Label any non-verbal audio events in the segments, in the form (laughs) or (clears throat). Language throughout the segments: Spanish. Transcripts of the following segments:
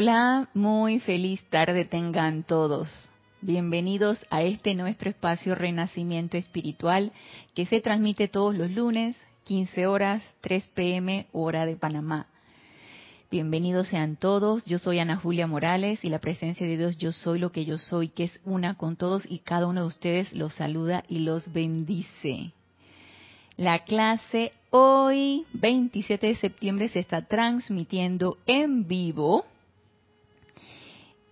Hola, muy feliz tarde tengan todos. Bienvenidos a este nuestro espacio Renacimiento Espiritual que se transmite todos los lunes, 15 horas, 3 pm, hora de Panamá. Bienvenidos sean todos. Yo soy Ana Julia Morales y la presencia de Dios, yo soy lo que yo soy, que es una con todos y cada uno de ustedes los saluda y los bendice. La clase hoy, 27 de septiembre, se está transmitiendo en vivo.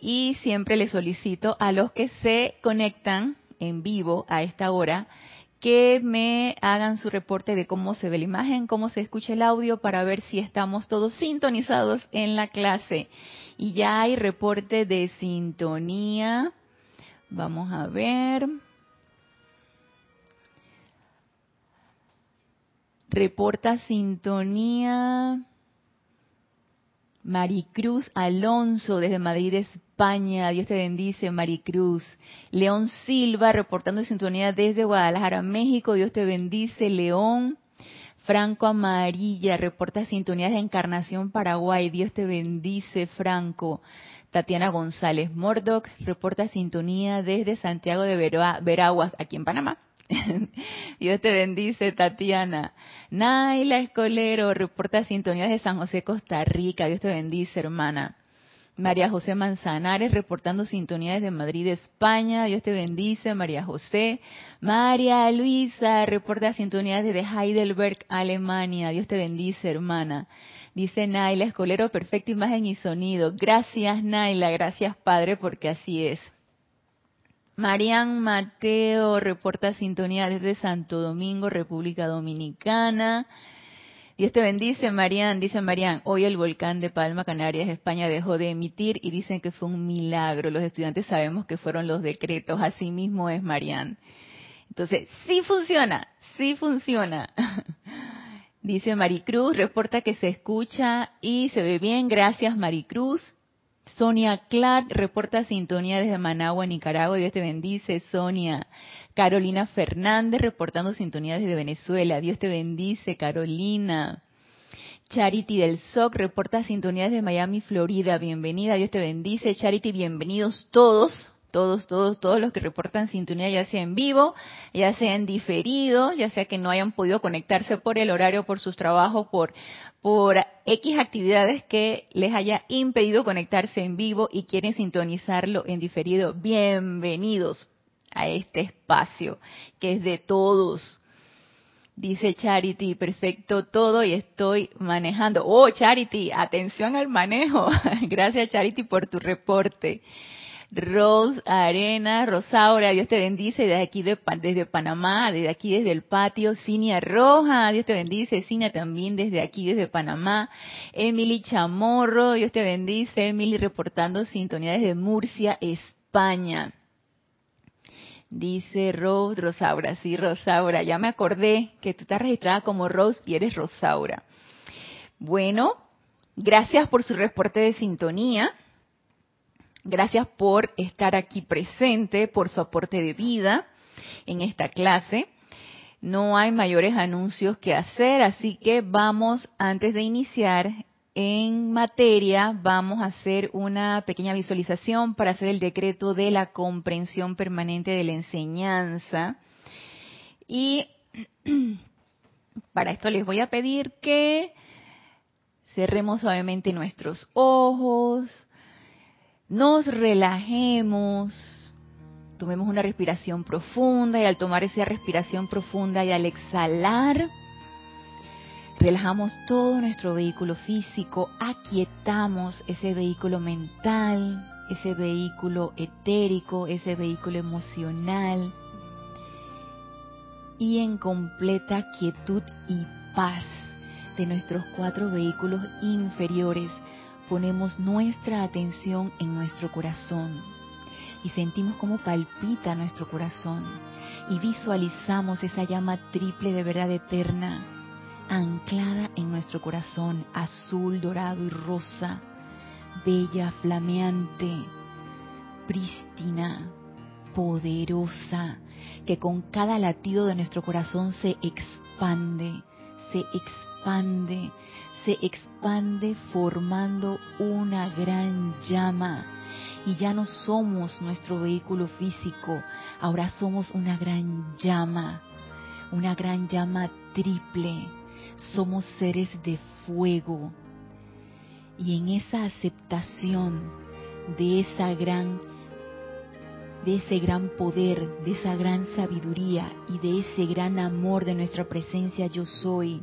Y siempre les solicito a los que se conectan en vivo a esta hora que me hagan su reporte de cómo se ve la imagen, cómo se escucha el audio para ver si estamos todos sintonizados en la clase. Y ya hay reporte de sintonía. Vamos a ver. Reporta sintonía. Maricruz Alonso desde Madrid, España. Dios te bendice, Maricruz. León Silva reportando sintonía desde Guadalajara, México. Dios te bendice, León. Franco Amarilla reporta sintonía de Encarnación, Paraguay. Dios te bendice, Franco. Tatiana González Mordoc reporta sintonía desde Santiago de Veraguas, aquí en Panamá. (laughs) Dios te bendice, Tatiana. Naila Escolero reporta sintonía de San José, Costa Rica. Dios te bendice, hermana. María José Manzanares reportando sintonía desde Madrid, España. Dios te bendice, María José. María Luisa reporta sintonía desde Heidelberg, Alemania. Dios te bendice, hermana. Dice Naila Escolero, perfecta imagen y sonido. Gracias, Naila. Gracias, Padre, porque así es. Marian Mateo reporta sintonía desde Santo Domingo, República Dominicana. Dios te bendice, Marian. Dice Marian, hoy el volcán de Palma, Canarias, España, dejó de emitir y dicen que fue un milagro. Los estudiantes sabemos que fueron los decretos. Así mismo es, Marian. Entonces, sí funciona, sí funciona. (laughs) Dice Maricruz, reporta que se escucha y se ve bien. Gracias, Maricruz. Sonia Clark reporta sintonía desde Managua, Nicaragua. Dios te bendice, Sonia. Carolina Fernández reportando sintonía desde Venezuela. Dios te bendice, Carolina. Charity del SOC reporta sintonía desde Miami, Florida. Bienvenida, Dios te bendice. Charity, bienvenidos todos, todos, todos, todos los que reportan sintonía, ya sea en vivo, ya sea en diferido, ya sea que no hayan podido conectarse por el horario, por sus trabajos, por por X actividades que les haya impedido conectarse en vivo y quieren sintonizarlo en diferido, bienvenidos a este espacio que es de todos. Dice Charity, perfecto todo y estoy manejando. Oh, Charity, atención al manejo. (laughs) Gracias Charity por tu reporte. Rose Arena, Rosaura, Dios te bendice desde aquí de, desde Panamá, desde aquí desde el patio, Cinia Roja, Dios te bendice, Cinia también desde aquí desde Panamá, Emily Chamorro, Dios te bendice, Emily reportando sintonía desde Murcia, España. Dice Rose Rosaura, sí, Rosaura, ya me acordé que tú estás registrada como Rose y eres Rosaura. Bueno, gracias por su reporte de sintonía. Gracias por estar aquí presente, por su aporte de vida en esta clase. No hay mayores anuncios que hacer, así que vamos, antes de iniciar en materia, vamos a hacer una pequeña visualización para hacer el decreto de la comprensión permanente de la enseñanza. Y (clears throat) para esto les voy a pedir que cerremos suavemente nuestros ojos, nos relajemos, tomemos una respiración profunda y al tomar esa respiración profunda y al exhalar, relajamos todo nuestro vehículo físico, aquietamos ese vehículo mental, ese vehículo etérico, ese vehículo emocional y en completa quietud y paz de nuestros cuatro vehículos inferiores ponemos nuestra atención en nuestro corazón y sentimos cómo palpita nuestro corazón y visualizamos esa llama triple de verdad eterna anclada en nuestro corazón, azul, dorado y rosa, bella, flameante, prístina, poderosa, que con cada latido de nuestro corazón se expande, se expande, se expande formando una gran llama. Y ya no somos nuestro vehículo físico, ahora somos una gran llama, una gran llama triple. Somos seres de fuego. Y en esa aceptación de esa gran de ese gran poder, de esa gran sabiduría y de ese gran amor de nuestra presencia yo soy.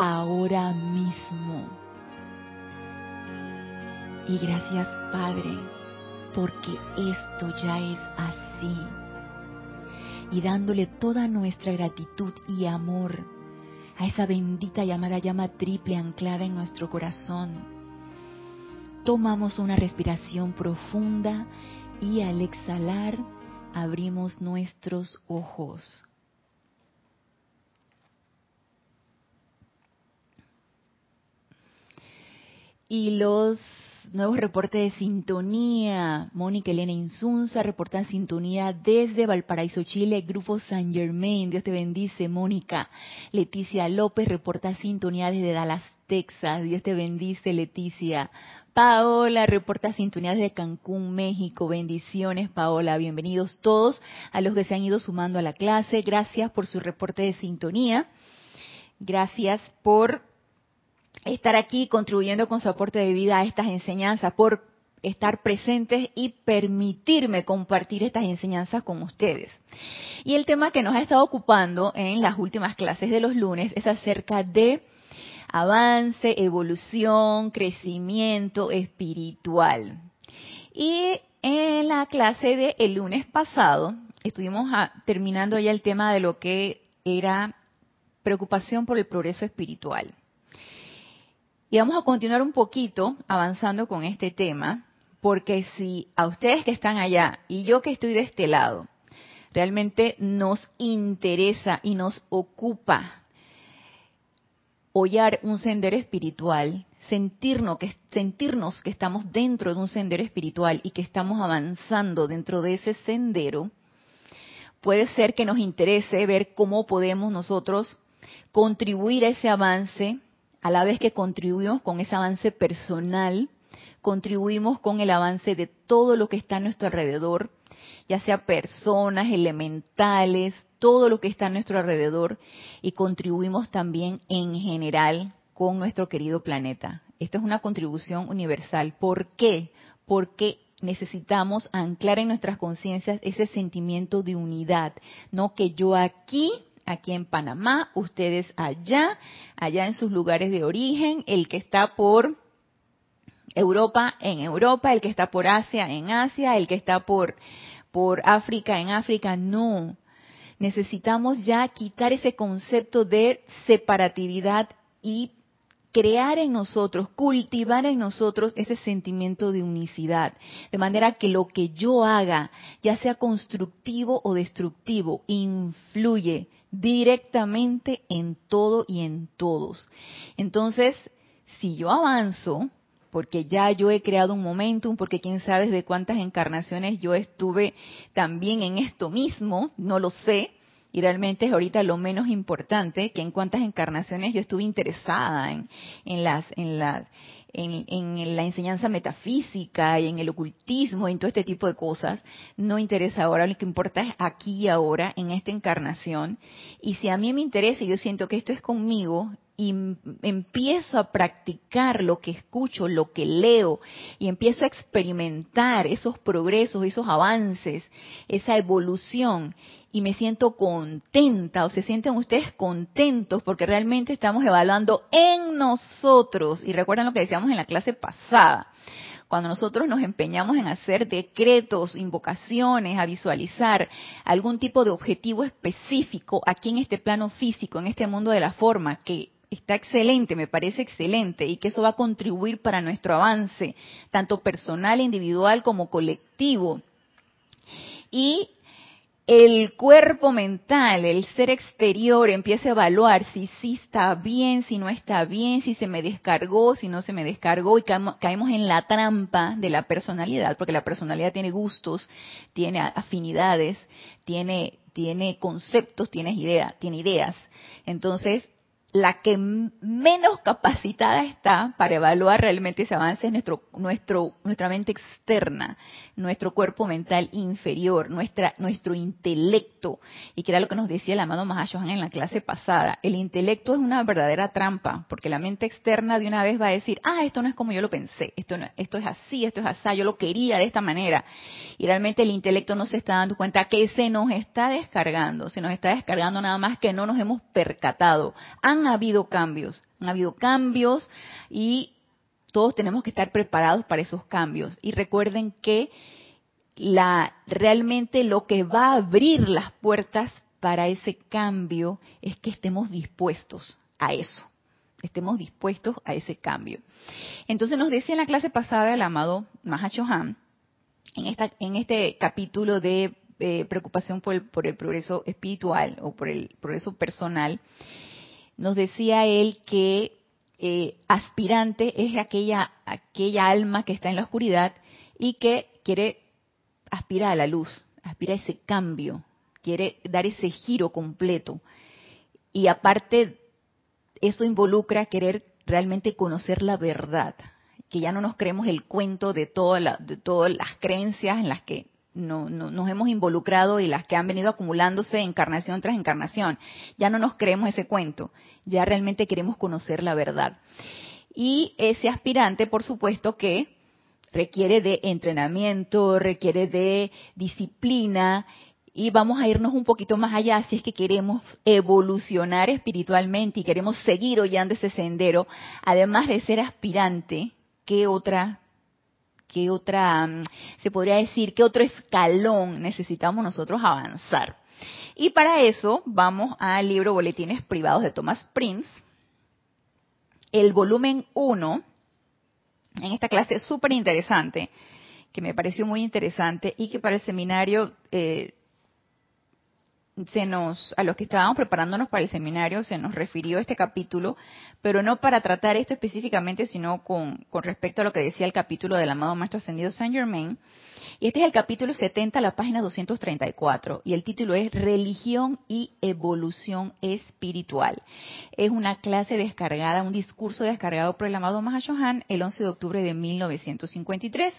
ahora mismo. Y gracias Padre, porque esto ya es así. Y dándole toda nuestra gratitud y amor a esa bendita llamada llama triple anclada en nuestro corazón. Tomamos una respiración profunda y al exhalar abrimos nuestros ojos. Y los nuevos reportes de sintonía. Mónica Elena Insunza reporta sintonía desde Valparaíso, Chile, Grupo San Germain. Dios te bendice, Mónica. Leticia López reporta sintonía desde Dallas, Texas. Dios te bendice, Leticia. Paola reporta sintonía desde Cancún, México. Bendiciones, Paola. Bienvenidos todos a los que se han ido sumando a la clase. Gracias por su reporte de sintonía. Gracias por estar aquí contribuyendo con su aporte de vida a estas enseñanzas, por estar presentes y permitirme compartir estas enseñanzas con ustedes. Y el tema que nos ha estado ocupando en las últimas clases de los lunes es acerca de avance, evolución, crecimiento espiritual. Y en la clase del el lunes pasado estuvimos terminando ya el tema de lo que era preocupación por el progreso espiritual. Y vamos a continuar un poquito avanzando con este tema, porque si a ustedes que están allá y yo que estoy de este lado, realmente nos interesa y nos ocupa hollar un sendero espiritual, sentirnos que, sentirnos que estamos dentro de un sendero espiritual y que estamos avanzando dentro de ese sendero, puede ser que nos interese ver cómo podemos nosotros contribuir a ese avance a la vez que contribuimos con ese avance personal, contribuimos con el avance de todo lo que está a nuestro alrededor, ya sea personas, elementales, todo lo que está a nuestro alrededor, y contribuimos también en general con nuestro querido planeta. Esto es una contribución universal. ¿Por qué? Porque necesitamos anclar en nuestras conciencias ese sentimiento de unidad, no que yo aquí aquí en Panamá, ustedes allá, allá en sus lugares de origen, el que está por Europa en Europa, el que está por Asia en Asia, el que está por, por África en África, no. Necesitamos ya quitar ese concepto de separatividad y crear en nosotros, cultivar en nosotros ese sentimiento de unicidad, de manera que lo que yo haga, ya sea constructivo o destructivo, influye directamente en todo y en todos. Entonces, si yo avanzo, porque ya yo he creado un momentum, porque quién sabe de cuántas encarnaciones yo estuve también en esto mismo, no lo sé, y realmente es ahorita lo menos importante, que en cuántas encarnaciones yo estuve interesada en, en las, en las, en, la enseñanza metafísica y en el ocultismo y en todo este tipo de cosas, no interesa ahora, lo que importa es aquí y ahora, en esta encarnación. Y si a mí me interesa y yo siento que esto es conmigo y empiezo a practicar lo que escucho, lo que leo, y empiezo a experimentar esos progresos, esos avances, esa evolución, y me siento contenta, o se sienten ustedes contentos porque realmente estamos evaluando en nosotros, y recuerdan lo que decíamos en la clase pasada, cuando nosotros nos empeñamos en hacer decretos, invocaciones, a visualizar algún tipo de objetivo específico aquí en este plano físico, en este mundo de la forma, que está excelente, me parece excelente, y que eso va a contribuir para nuestro avance, tanto personal, individual como colectivo. Y el cuerpo mental, el ser exterior empieza a evaluar si sí está bien, si no está bien, si se me descargó, si no se me descargó y caemos en la trampa de la personalidad, porque la personalidad tiene gustos, tiene afinidades, tiene, tiene conceptos, tiene, idea, tiene ideas. Entonces, la que menos capacitada está para evaluar realmente ese avance es nuestro, nuestro, nuestra mente externa, nuestro cuerpo mental inferior, nuestra, nuestro intelecto. Y que era lo que nos decía el amado Mahashohan en la clase pasada. El intelecto es una verdadera trampa, porque la mente externa de una vez va a decir, ah, esto no es como yo lo pensé, esto, no, esto es así, esto es así, yo lo quería de esta manera. Y realmente el intelecto no se está dando cuenta que se nos está descargando, se nos está descargando nada más que no nos hemos percatado. Han han habido cambios, han habido cambios y todos tenemos que estar preparados para esos cambios. Y recuerden que realmente lo que va a abrir las puertas para ese cambio es que estemos dispuestos a eso, estemos dispuestos a ese cambio. Entonces nos decía en la clase pasada el amado Mahachohan, en, esta, en este capítulo de eh, preocupación por el progreso espiritual o por el progreso personal, nos decía él que eh, aspirante es aquella, aquella alma que está en la oscuridad y que quiere aspirar a la luz, aspira a ese cambio, quiere dar ese giro completo. Y aparte, eso involucra querer realmente conocer la verdad, que ya no nos creemos el cuento de, de todas las creencias en las que no, nos hemos involucrado y las que han venido acumulándose encarnación tras encarnación. Ya no nos creemos ese cuento, ya realmente queremos conocer la verdad. Y ese aspirante, por supuesto, que requiere de entrenamiento, requiere de disciplina y vamos a irnos un poquito más allá si es que queremos evolucionar espiritualmente y queremos seguir hollando ese sendero, además de ser aspirante, ¿qué otra qué otra, mm, se podría decir, qué otro escalón necesitamos nosotros avanzar. Y para eso vamos al libro Boletines Privados de Thomas Prince, el volumen 1, en esta clase súper interesante, que me pareció muy interesante y que para el seminario eh, se nos, a los que estábamos preparándonos para el seminario, se nos refirió este capítulo, pero no para tratar esto específicamente, sino con, con respecto a lo que decía el capítulo del amado Maestro Ascendido Saint Germain. Y este es el capítulo 70, la página 234, y el título es Religión y Evolución Espiritual. Es una clase descargada, un discurso descargado por el amado Mahashohan el 11 de octubre de 1953.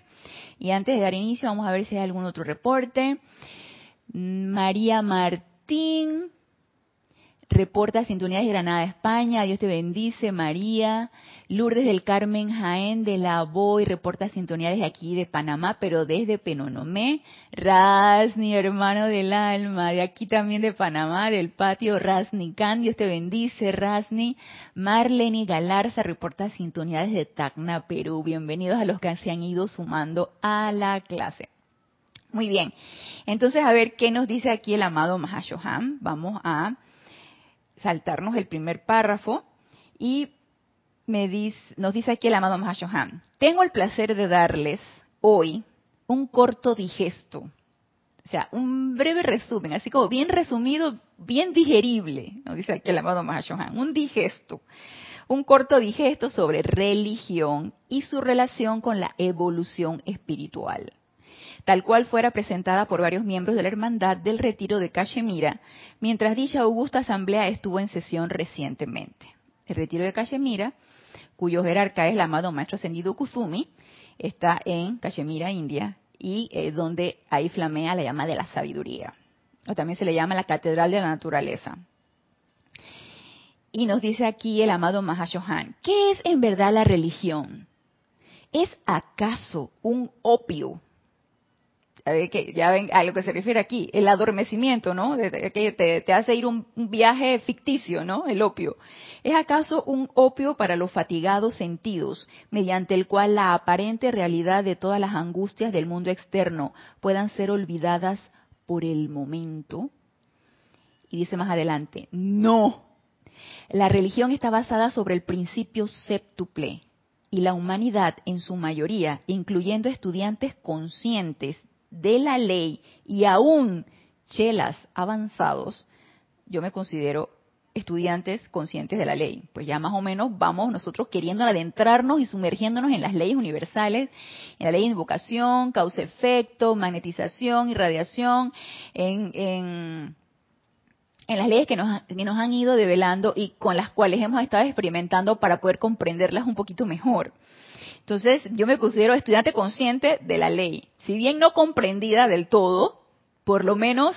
Y antes de dar inicio, vamos a ver si hay algún otro reporte. María Martínez reporta sintonía de Granada, España, Dios te bendice, María, Lourdes del Carmen Jaén de la Boy, reporta sintonía desde aquí de Panamá, pero desde Penonomé, Rasni, hermano del alma, de aquí también de Panamá, del patio. Rasni Can, Dios te bendice, Rasni, Marlene Galarza reporta sintonía desde Tacna, Perú, bienvenidos a los que se han ido sumando a la clase. Muy bien. Entonces, a ver qué nos dice aquí el amado Mahashohan. Vamos a saltarnos el primer párrafo y me dice, nos dice aquí el amado Mahashohan. Tengo el placer de darles hoy un corto digesto, o sea, un breve resumen, así como bien resumido, bien digerible, nos dice aquí el amado Mahashohan, un digesto, un corto digesto sobre religión y su relación con la evolución espiritual tal cual fuera presentada por varios miembros de la Hermandad del Retiro de Cachemira, mientras dicha augusta asamblea estuvo en sesión recientemente. El Retiro de Cachemira, cuyo jerarca es el amado Maestro Ascendido Kuzumi, está en Cachemira, India, y eh, donde ahí flamea la llama de la sabiduría, o también se le llama la Catedral de la Naturaleza. Y nos dice aquí el amado Mahashohan, ¿qué es en verdad la religión? ¿Es acaso un opio? Ya ven a lo que se refiere aquí, el adormecimiento, ¿no? Que te, te hace ir un, un viaje ficticio, ¿no? El opio. ¿Es acaso un opio para los fatigados sentidos, mediante el cual la aparente realidad de todas las angustias del mundo externo puedan ser olvidadas por el momento? Y dice más adelante, no. La religión está basada sobre el principio séptuple y la humanidad en su mayoría, incluyendo estudiantes conscientes de la ley y aún chelas avanzados, yo me considero estudiantes conscientes de la ley. Pues ya más o menos vamos nosotros queriendo adentrarnos y sumergiéndonos en las leyes universales, en la ley de invocación, causa-efecto, magnetización, irradiación, en, en, en las leyes que nos, que nos han ido develando y con las cuales hemos estado experimentando para poder comprenderlas un poquito mejor. Entonces, yo me considero estudiante consciente de la ley. Si bien no comprendida del todo, por lo menos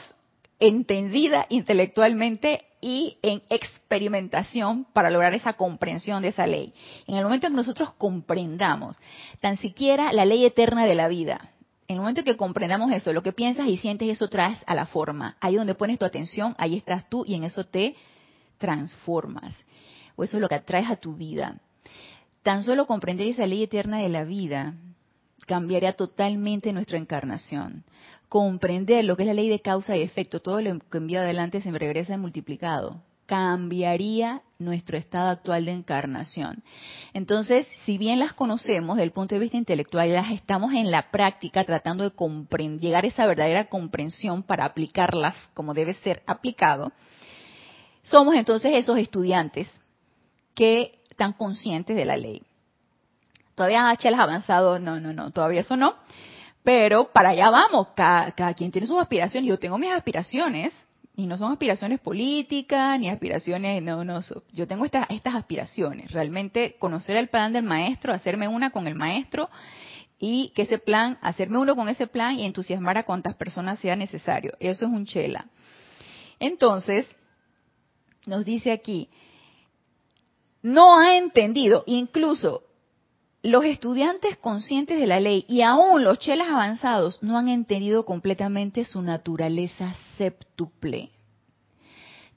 entendida intelectualmente y en experimentación para lograr esa comprensión de esa ley. En el momento en que nosotros comprendamos tan siquiera la ley eterna de la vida, en el momento en que comprendamos eso, lo que piensas y sientes, eso traes a la forma. Ahí donde pones tu atención, ahí estás tú y en eso te transformas. O eso es lo que atraes a tu vida. Tan solo comprender esa ley eterna de la vida cambiaría totalmente nuestra encarnación. Comprender lo que es la ley de causa y efecto, todo lo que envía adelante se regresa multiplicado, cambiaría nuestro estado actual de encarnación. Entonces, si bien las conocemos desde el punto de vista intelectual, las estamos en la práctica tratando de llegar a esa verdadera comprensión para aplicarlas como debe ser aplicado, somos entonces esos estudiantes que tan conscientes de la ley. Todavía H ha avanzado, no, no, no, todavía eso no. Pero para allá vamos, cada, quien tiene sus aspiraciones. Yo tengo mis aspiraciones, y no son aspiraciones políticas, ni aspiraciones, no, no, yo tengo estas, estas aspiraciones. Realmente conocer el plan del maestro, hacerme una con el maestro, y que ese plan, hacerme uno con ese plan y entusiasmar a cuantas personas sea necesario. Eso es un chela. Entonces, nos dice aquí, no ha entendido, incluso los estudiantes conscientes de la ley y aún los chelas avanzados no han entendido completamente su naturaleza séptuple.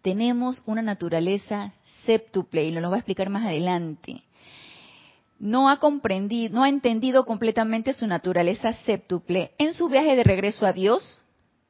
Tenemos una naturaleza séptuple y nos lo va a explicar más adelante. No ha comprendido, no ha entendido completamente su naturaleza séptuple en su viaje de regreso a Dios,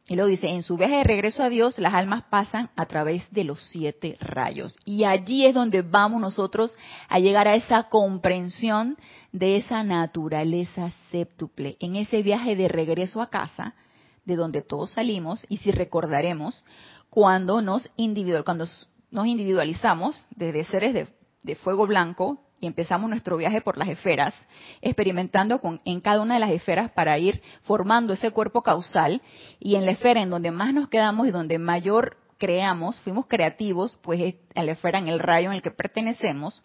y luego dice, en su viaje de regreso a Dios, las almas pasan a través de los siete rayos. Y allí es donde vamos nosotros a llegar a esa comprensión de esa naturaleza séptuple. En ese viaje de regreso a casa, de donde todos salimos, y si recordaremos, cuando nos, individualizamos desde seres de, de fuego blanco, y empezamos nuestro viaje por las esferas, experimentando con, en cada una de las esferas para ir formando ese cuerpo causal y en la esfera en donde más nos quedamos y donde mayor creamos, fuimos creativos, pues en la esfera, en el rayo en el que pertenecemos.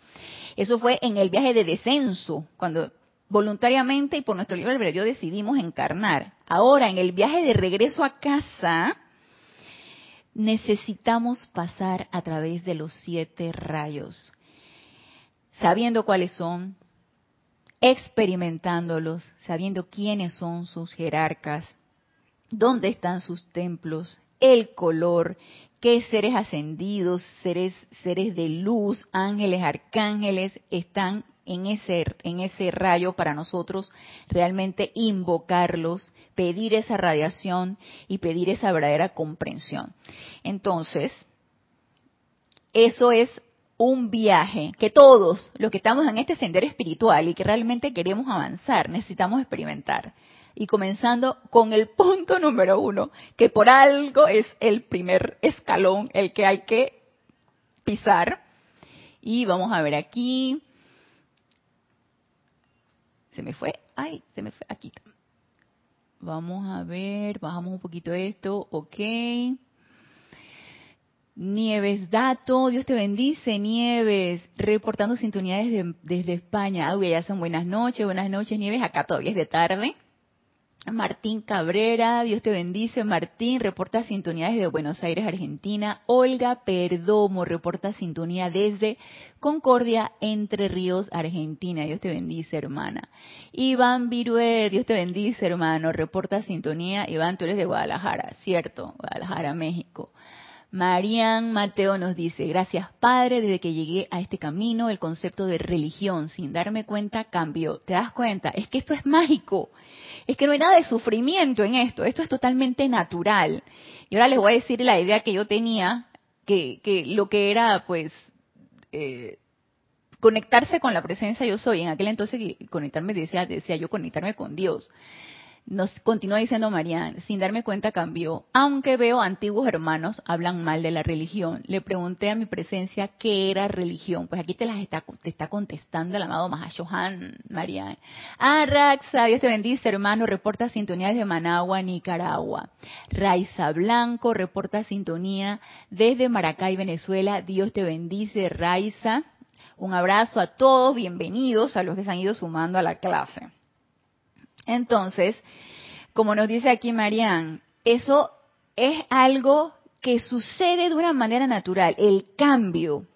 Eso fue en el viaje de descenso, cuando voluntariamente y por nuestro libre albedrío decidimos encarnar. Ahora, en el viaje de regreso a casa, necesitamos pasar a través de los siete rayos sabiendo cuáles son, experimentándolos, sabiendo quiénes son sus jerarcas, dónde están sus templos, el color, qué seres ascendidos, seres, seres de luz, ángeles, arcángeles están en ese, en ese rayo para nosotros realmente invocarlos, pedir esa radiación y pedir esa verdadera comprensión. Entonces, eso es un viaje que todos los que estamos en este sendero espiritual y que realmente queremos avanzar, necesitamos experimentar. Y comenzando con el punto número uno, que por algo es el primer escalón, el que hay que pisar. Y vamos a ver aquí. Se me fue. Ay, se me fue. Aquí. Vamos a ver. Bajamos un poquito esto. Ok. Nieves Dato, Dios te bendice, Nieves, reportando sintonías desde, España. Uy, ya son buenas noches, buenas noches, Nieves, acá todavía es de tarde. Martín Cabrera, Dios te bendice. Martín, reporta sintonía desde Buenos Aires, Argentina. Olga Perdomo, reporta sintonía desde Concordia, Entre Ríos, Argentina. Dios te bendice, hermana. Iván Viruer, Dios te bendice, hermano. Reporta sintonía. Iván, tú eres de Guadalajara, cierto, Guadalajara, México. Marian Mateo nos dice, gracias Padre, desde que llegué a este camino, el concepto de religión, sin darme cuenta, cambió. ¿Te das cuenta? Es que esto es mágico. Es que no hay nada de sufrimiento en esto. Esto es totalmente natural. Y ahora les voy a decir la idea que yo tenía, que, que lo que era, pues, eh, conectarse con la presencia yo soy. En aquel entonces conectarme, decía, decía yo conectarme con Dios. Nos continúa diciendo Marian, sin darme cuenta cambió. Aunque veo antiguos hermanos hablan mal de la religión. Le pregunté a mi presencia qué era religión. Pues aquí te las está, te está contestando el amado Mahashohan, Marian. Ah, Raxa, Dios te bendice, hermano. Reporta sintonía desde Managua, Nicaragua. Raiza Blanco reporta sintonía desde Maracay, Venezuela. Dios te bendice, Raiza. Un abrazo a todos, bienvenidos a los que se han ido sumando a la clase. Entonces, como nos dice aquí Marianne, eso es algo que sucede de una manera natural, el cambio.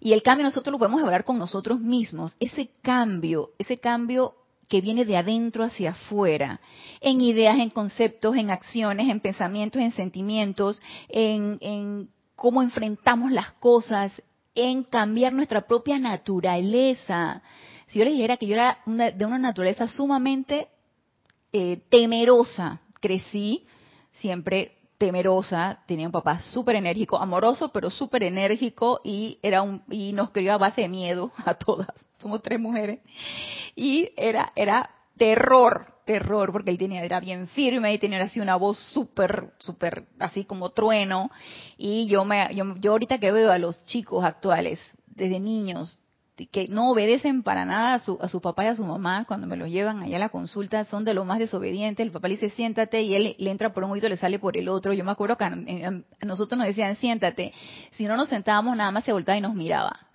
Y el cambio nosotros lo podemos hablar con nosotros mismos, ese cambio, ese cambio que viene de adentro hacia afuera, en ideas, en conceptos, en acciones, en pensamientos, en sentimientos, en, cómo enfrentamos las cosas, en cambiar nuestra propia naturaleza. Si yo les dijera que yo era de una naturaleza sumamente eh, temerosa, crecí siempre temerosa, tenía un papá súper enérgico, amoroso, pero súper enérgico y era un y nos crió a base de miedo (laughs) a todas. Somos tres mujeres y era era terror, terror, porque él tenía era bien firme y tenía así una voz súper súper así como trueno y yo me yo, yo ahorita que veo a los chicos actuales desde niños que no obedecen para nada a su, a su papá y a su mamá cuando me los llevan allá a la consulta, son de lo más desobedientes. El papá le dice siéntate y él le entra por un oído y le sale por el otro. Yo me acuerdo que a, nosotros nos decían siéntate. Si no nos sentábamos, nada más se voltaba y nos miraba.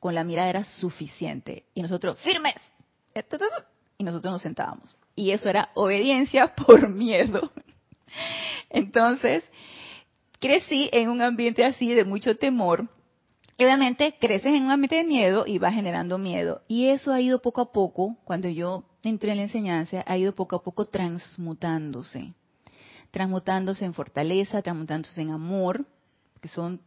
Con la mirada era suficiente. Y nosotros, firmes. Y nosotros nos sentábamos. Y eso era obediencia (laughs) por miedo. Entonces, crecí en un ambiente así de mucho temor obviamente creces en un ambiente de miedo y vas generando miedo. Y eso ha ido poco a poco, cuando yo entré en la enseñanza, ha ido poco a poco transmutándose. Transmutándose en fortaleza, transmutándose en amor, que son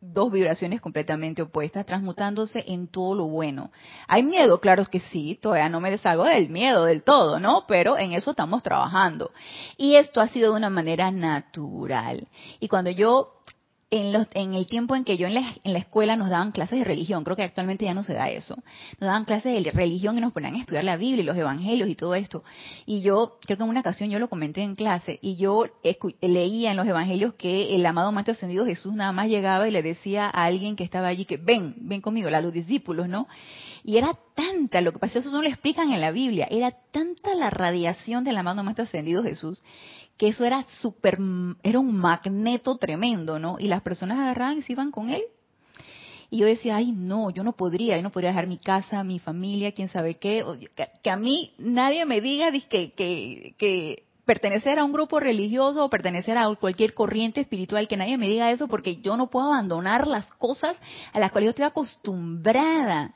dos vibraciones completamente opuestas, transmutándose en todo lo bueno. Hay miedo, claro que sí, todavía no me deshago del miedo del todo, ¿no? Pero en eso estamos trabajando. Y esto ha sido de una manera natural. Y cuando yo en, los, en el tiempo en que yo en la, en la, escuela nos daban clases de religión, creo que actualmente ya no se da eso, nos daban clases de religión y nos ponían a estudiar la Biblia y los evangelios y todo esto. Y yo, creo que en una ocasión yo lo comenté en clase y yo leía en los evangelios que el amado Maestro Ascendido Jesús nada más llegaba y le decía a alguien que estaba allí que ven, ven conmigo, a los discípulos, ¿no? Y era tanta, lo que pasa, eso no lo explican en la Biblia, era tanta la radiación del amado Maestro Ascendido Jesús que eso era súper, era un magneto tremendo, ¿no? Y las personas agarraban y se iban con él. Y yo decía, ay, no, yo no podría, yo no podría dejar mi casa, mi familia, quién sabe qué. Que, a mí nadie me diga que, que, que pertenecer a un grupo religioso o pertenecer a cualquier corriente espiritual, que nadie me diga eso porque yo no puedo abandonar las cosas a las cuales yo estoy acostumbrada.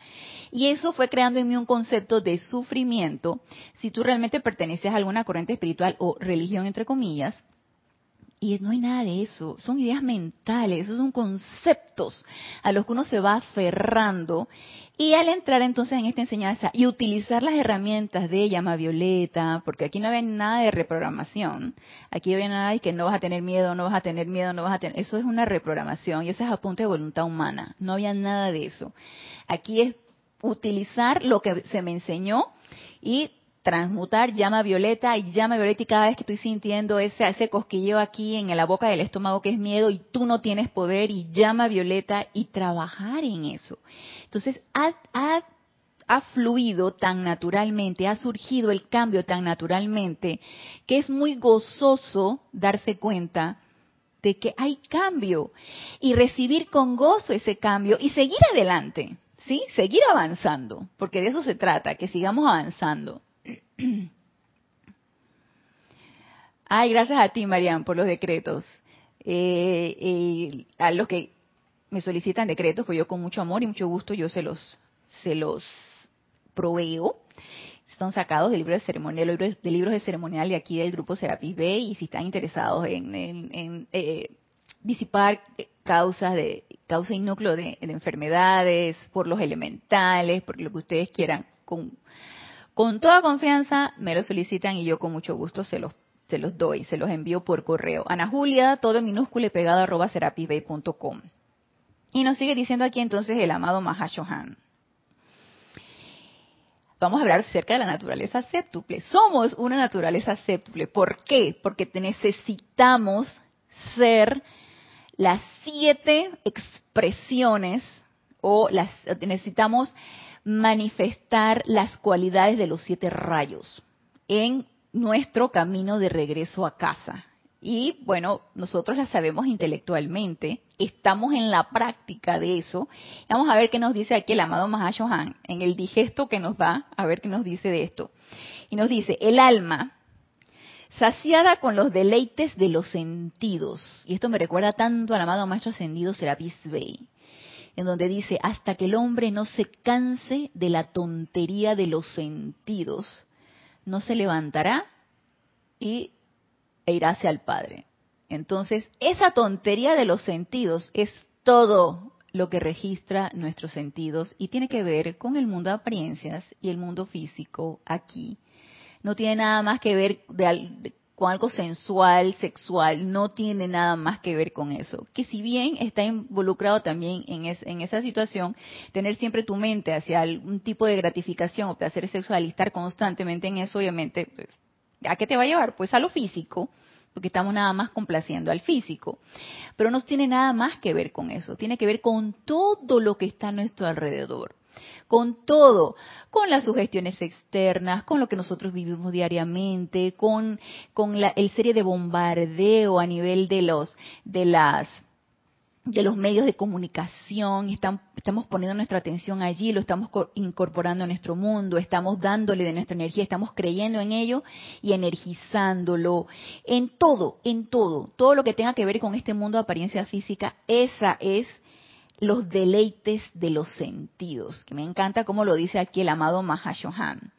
Y eso fue creando en mí un concepto de sufrimiento. Si tú realmente perteneces a alguna corriente espiritual o religión, entre comillas, y no hay nada de eso, son ideas mentales, esos son conceptos a los que uno se va aferrando. Y al entrar entonces en esta enseñanza y utilizar las herramientas de llama violeta, porque aquí no había nada de reprogramación, aquí había nada de que no vas a tener miedo, no vas a tener miedo, no vas a tener, eso es una reprogramación y eso es a punto de voluntad humana, no había nada de eso. Aquí es utilizar lo que se me enseñó y transmutar llama violeta y llama violeta y cada vez que estoy sintiendo ese, ese cosquilleo aquí en la boca del estómago que es miedo y tú no tienes poder y llama violeta y trabajar en eso. Entonces ha, ha, ha fluido tan naturalmente, ha surgido el cambio tan naturalmente que es muy gozoso darse cuenta de que hay cambio y recibir con gozo ese cambio y seguir adelante. ¿Sí? Seguir avanzando, porque de eso se trata, que sigamos avanzando. (clears throat) Ay, gracias a ti, Marian, por los decretos. Eh, eh, a los que me solicitan decretos, pues yo con mucho amor y mucho gusto yo se los, se los proveo. Están sacados de libros de ceremonial, de libros de ceremonial y aquí del grupo Serapis B y si están interesados en, eh, disipar causas de causa y núcleo de, enfermedades, por los elementales, por lo que ustedes quieran, con, con toda confianza me lo solicitan y yo con mucho gusto se los se los doy, se los envío por correo. Ana Julia, todo en minúscula y pegado arroba serapisbay.com. Y nos sigue diciendo aquí entonces el amado Mahashohan. Vamos a hablar acerca de la naturaleza séptuple. Somos una naturaleza séptuple. ¿Por qué? Porque necesitamos ser las siete expresiones o las necesitamos manifestar las cualidades de los siete rayos en nuestro camino de regreso a casa. Y bueno, nosotros la sabemos intelectualmente, estamos en la práctica de eso. Vamos a ver qué nos dice aquí el amado Mahashohan, en el digesto que nos va, a ver qué nos dice de esto. Y nos dice, el alma, saciada con los deleites de los sentidos, y esto me recuerda tanto al amado Maestro Ascendido Serapis Bey, en donde dice, hasta que el hombre no se canse de la tontería de los sentidos, no se levantará y e irá hacia el Padre. Entonces, esa tontería de los sentidos es todo lo que registra nuestros sentidos y tiene que ver con el mundo de apariencias y el mundo físico aquí. No tiene nada más que ver de, con algo sensual, sexual, no tiene nada más que ver con eso. Que si bien está involucrado también en, en esa situación, tener siempre tu mente hacia algún tipo de gratificación o placer sexual y estar constantemente en eso, obviamente, pues, ¿a qué te va a llevar? Pues a lo físico, porque estamos nada más complaciendo al físico. Pero no tiene nada más que ver con eso, tiene que ver con todo lo que está a nuestro alrededor con todo, con las sugestiones externas, con lo que nosotros vivimos diariamente, con, con la el serie de bombardeo a nivel de los, de las, de los medios de comunicación, estamos poniendo nuestra atención allí, lo estamos incorporando a nuestro mundo, estamos dándole de nuestra energía, estamos creyendo en ello y energizándolo, en todo, en todo, todo lo que tenga que ver con este mundo de apariencia física, esa es los deleites de los sentidos, que me encanta como lo dice aquí el amado Mahashohan.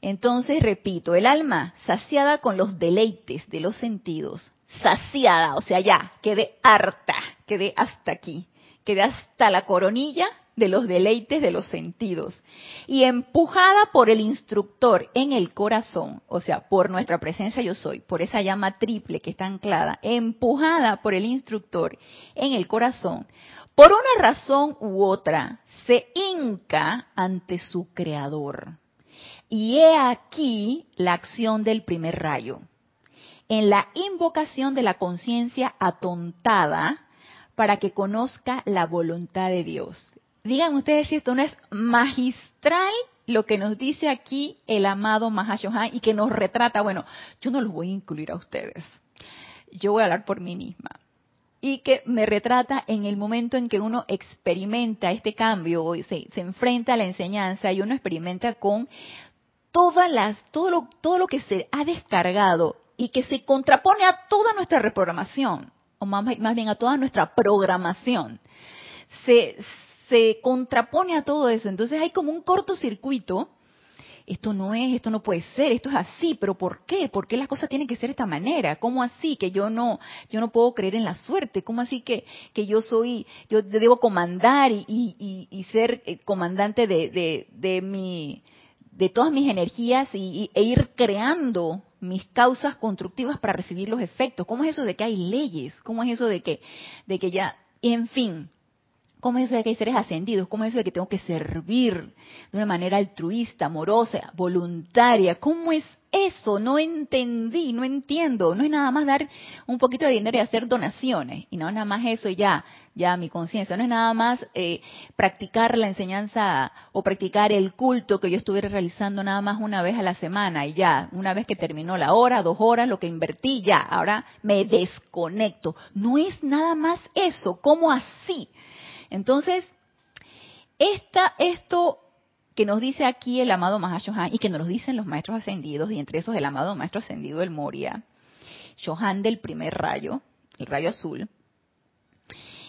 Entonces, repito, el alma saciada con los deleites de los sentidos, saciada, o sea, ya, quedé harta, quedé hasta aquí, quedé hasta la coronilla de los deleites de los sentidos y empujada por el instructor en el corazón, o sea, por nuestra presencia yo soy, por esa llama triple que está anclada, empujada por el instructor en el corazón, por una razón u otra, se hinca ante su creador. Y he aquí la acción del primer rayo. En la invocación de la conciencia atontada para que conozca la voluntad de Dios. Digan ustedes si esto no es magistral lo que nos dice aquí el amado Mahashohan y que nos retrata. Bueno, yo no los voy a incluir a ustedes. Yo voy a hablar por mí misma y que me retrata en el momento en que uno experimenta este cambio, se, se enfrenta a la enseñanza y uno experimenta con todas las, todo lo, todo lo que se ha descargado y que se contrapone a toda nuestra reprogramación, o más, más bien a toda nuestra programación. Se, se contrapone a todo eso. Entonces hay como un cortocircuito esto no es, esto no puede ser, esto es así, pero ¿por qué? ¿Por qué las cosas tienen que ser de esta manera? ¿Cómo así que yo no, yo no puedo creer en la suerte? ¿Cómo así que, que yo soy, yo debo comandar y, y, y ser eh, comandante de, de, de mi, de todas mis energías y, e ir creando mis causas constructivas para recibir los efectos. ¿Cómo es eso de que hay leyes? ¿Cómo es eso de que, de que ya, en fin, ¿Cómo es eso de que hay seres ascendidos? ¿Cómo es eso de que tengo que servir de una manera altruista, amorosa, voluntaria? ¿Cómo es eso? No entendí, no entiendo. No es nada más dar un poquito de dinero y hacer donaciones. Y no es nada más eso y ya, ya mi conciencia. No es nada más eh, practicar la enseñanza o practicar el culto que yo estuviera realizando nada más una vez a la semana y ya, una vez que terminó la hora, dos horas, lo que invertí, ya, ahora me desconecto. No es nada más eso. ¿Cómo así? Entonces, esto que nos dice aquí el amado Mahashohan y que nos lo dicen los maestros ascendidos, y entre esos el amado maestro ascendido del Moria, Johan del primer rayo, el rayo azul,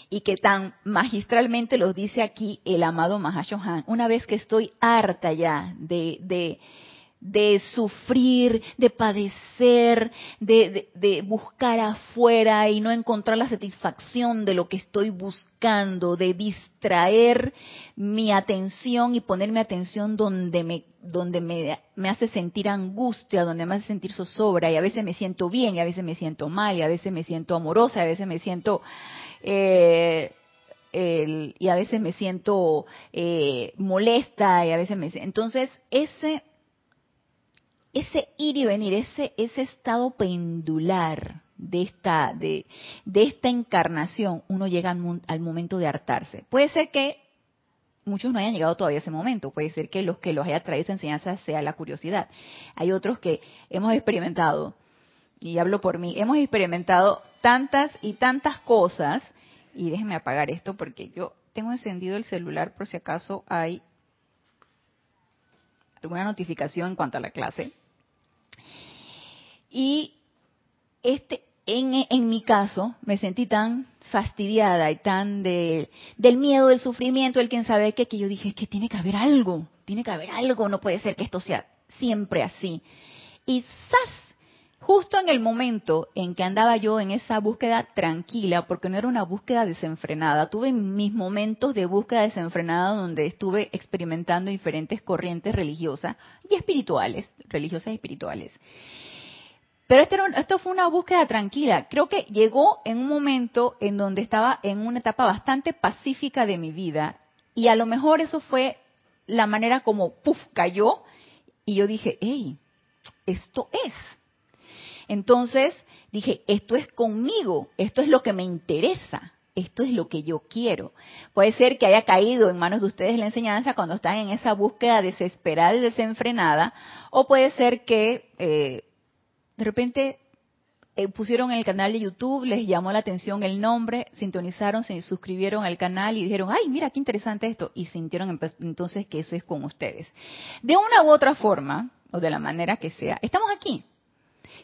y que tan magistralmente los dice aquí el amado Mahashohan, una vez que estoy harta ya de, de, de sufrir, de padecer, de, de, buscar afuera y no encontrar la satisfacción de lo que estoy buscando, de distraer mi atención y poner mi atención donde me, donde me, me hace sentir angustia, donde me hace sentir zozobra. Y a veces me siento bien y a veces me siento mal y a veces me siento amorosa y a veces me siento eh, y a veces me siento eh, molesta y a veces me entonces ese ese ir y venir, ese, ese estado pendular de esta, de, esta encarnación, uno llega al, momento de hartarse. Puede ser que muchos no hayan llegado todavía a ese momento, puede ser que los que los haya traído esa enseñanza sea la curiosidad. Hay otros que hemos experimentado, y hablo por mí, hemos experimentado tantas y tantas cosas, y déjenme apagar esto porque yo tengo encendido el celular por si acaso hay alguna notificación en cuanto a la clase. Y este, en, mi caso, me sentí tan fastidiada y tan de, del miedo, del sufrimiento, el quien sabe qué, que yo dije, es que tiene que haber algo, tiene que haber algo, no puede ser que esto sea siempre así. Y ¡zas! Justo en el momento en que andaba yo en esa búsqueda tranquila, porque no era una búsqueda desenfrenada, tuve mis momentos de búsqueda desenfrenada donde estuve experimentando diferentes corrientes religiosas y espirituales, religiosas y espirituales. Pero este esto fue una búsqueda tranquila. Creo que llegó en un momento en donde estaba en una etapa bastante pacífica de mi vida y a lo mejor eso fue la manera como, puff, cayó y yo dije, hey, esto es. Entonces dije, esto es conmigo, esto es lo que me interesa, esto es lo que yo quiero. Puede ser que haya caído en manos de ustedes la enseñanza cuando están en esa búsqueda desesperada y desenfrenada, o puede ser que eh, de repente eh, pusieron en el canal de YouTube, les llamó la atención el nombre, sintonizaron, se suscribieron al canal y dijeron, ay, mira qué interesante esto, y sintieron entonces que eso es con ustedes. De una u otra forma, o de la manera que sea, estamos aquí.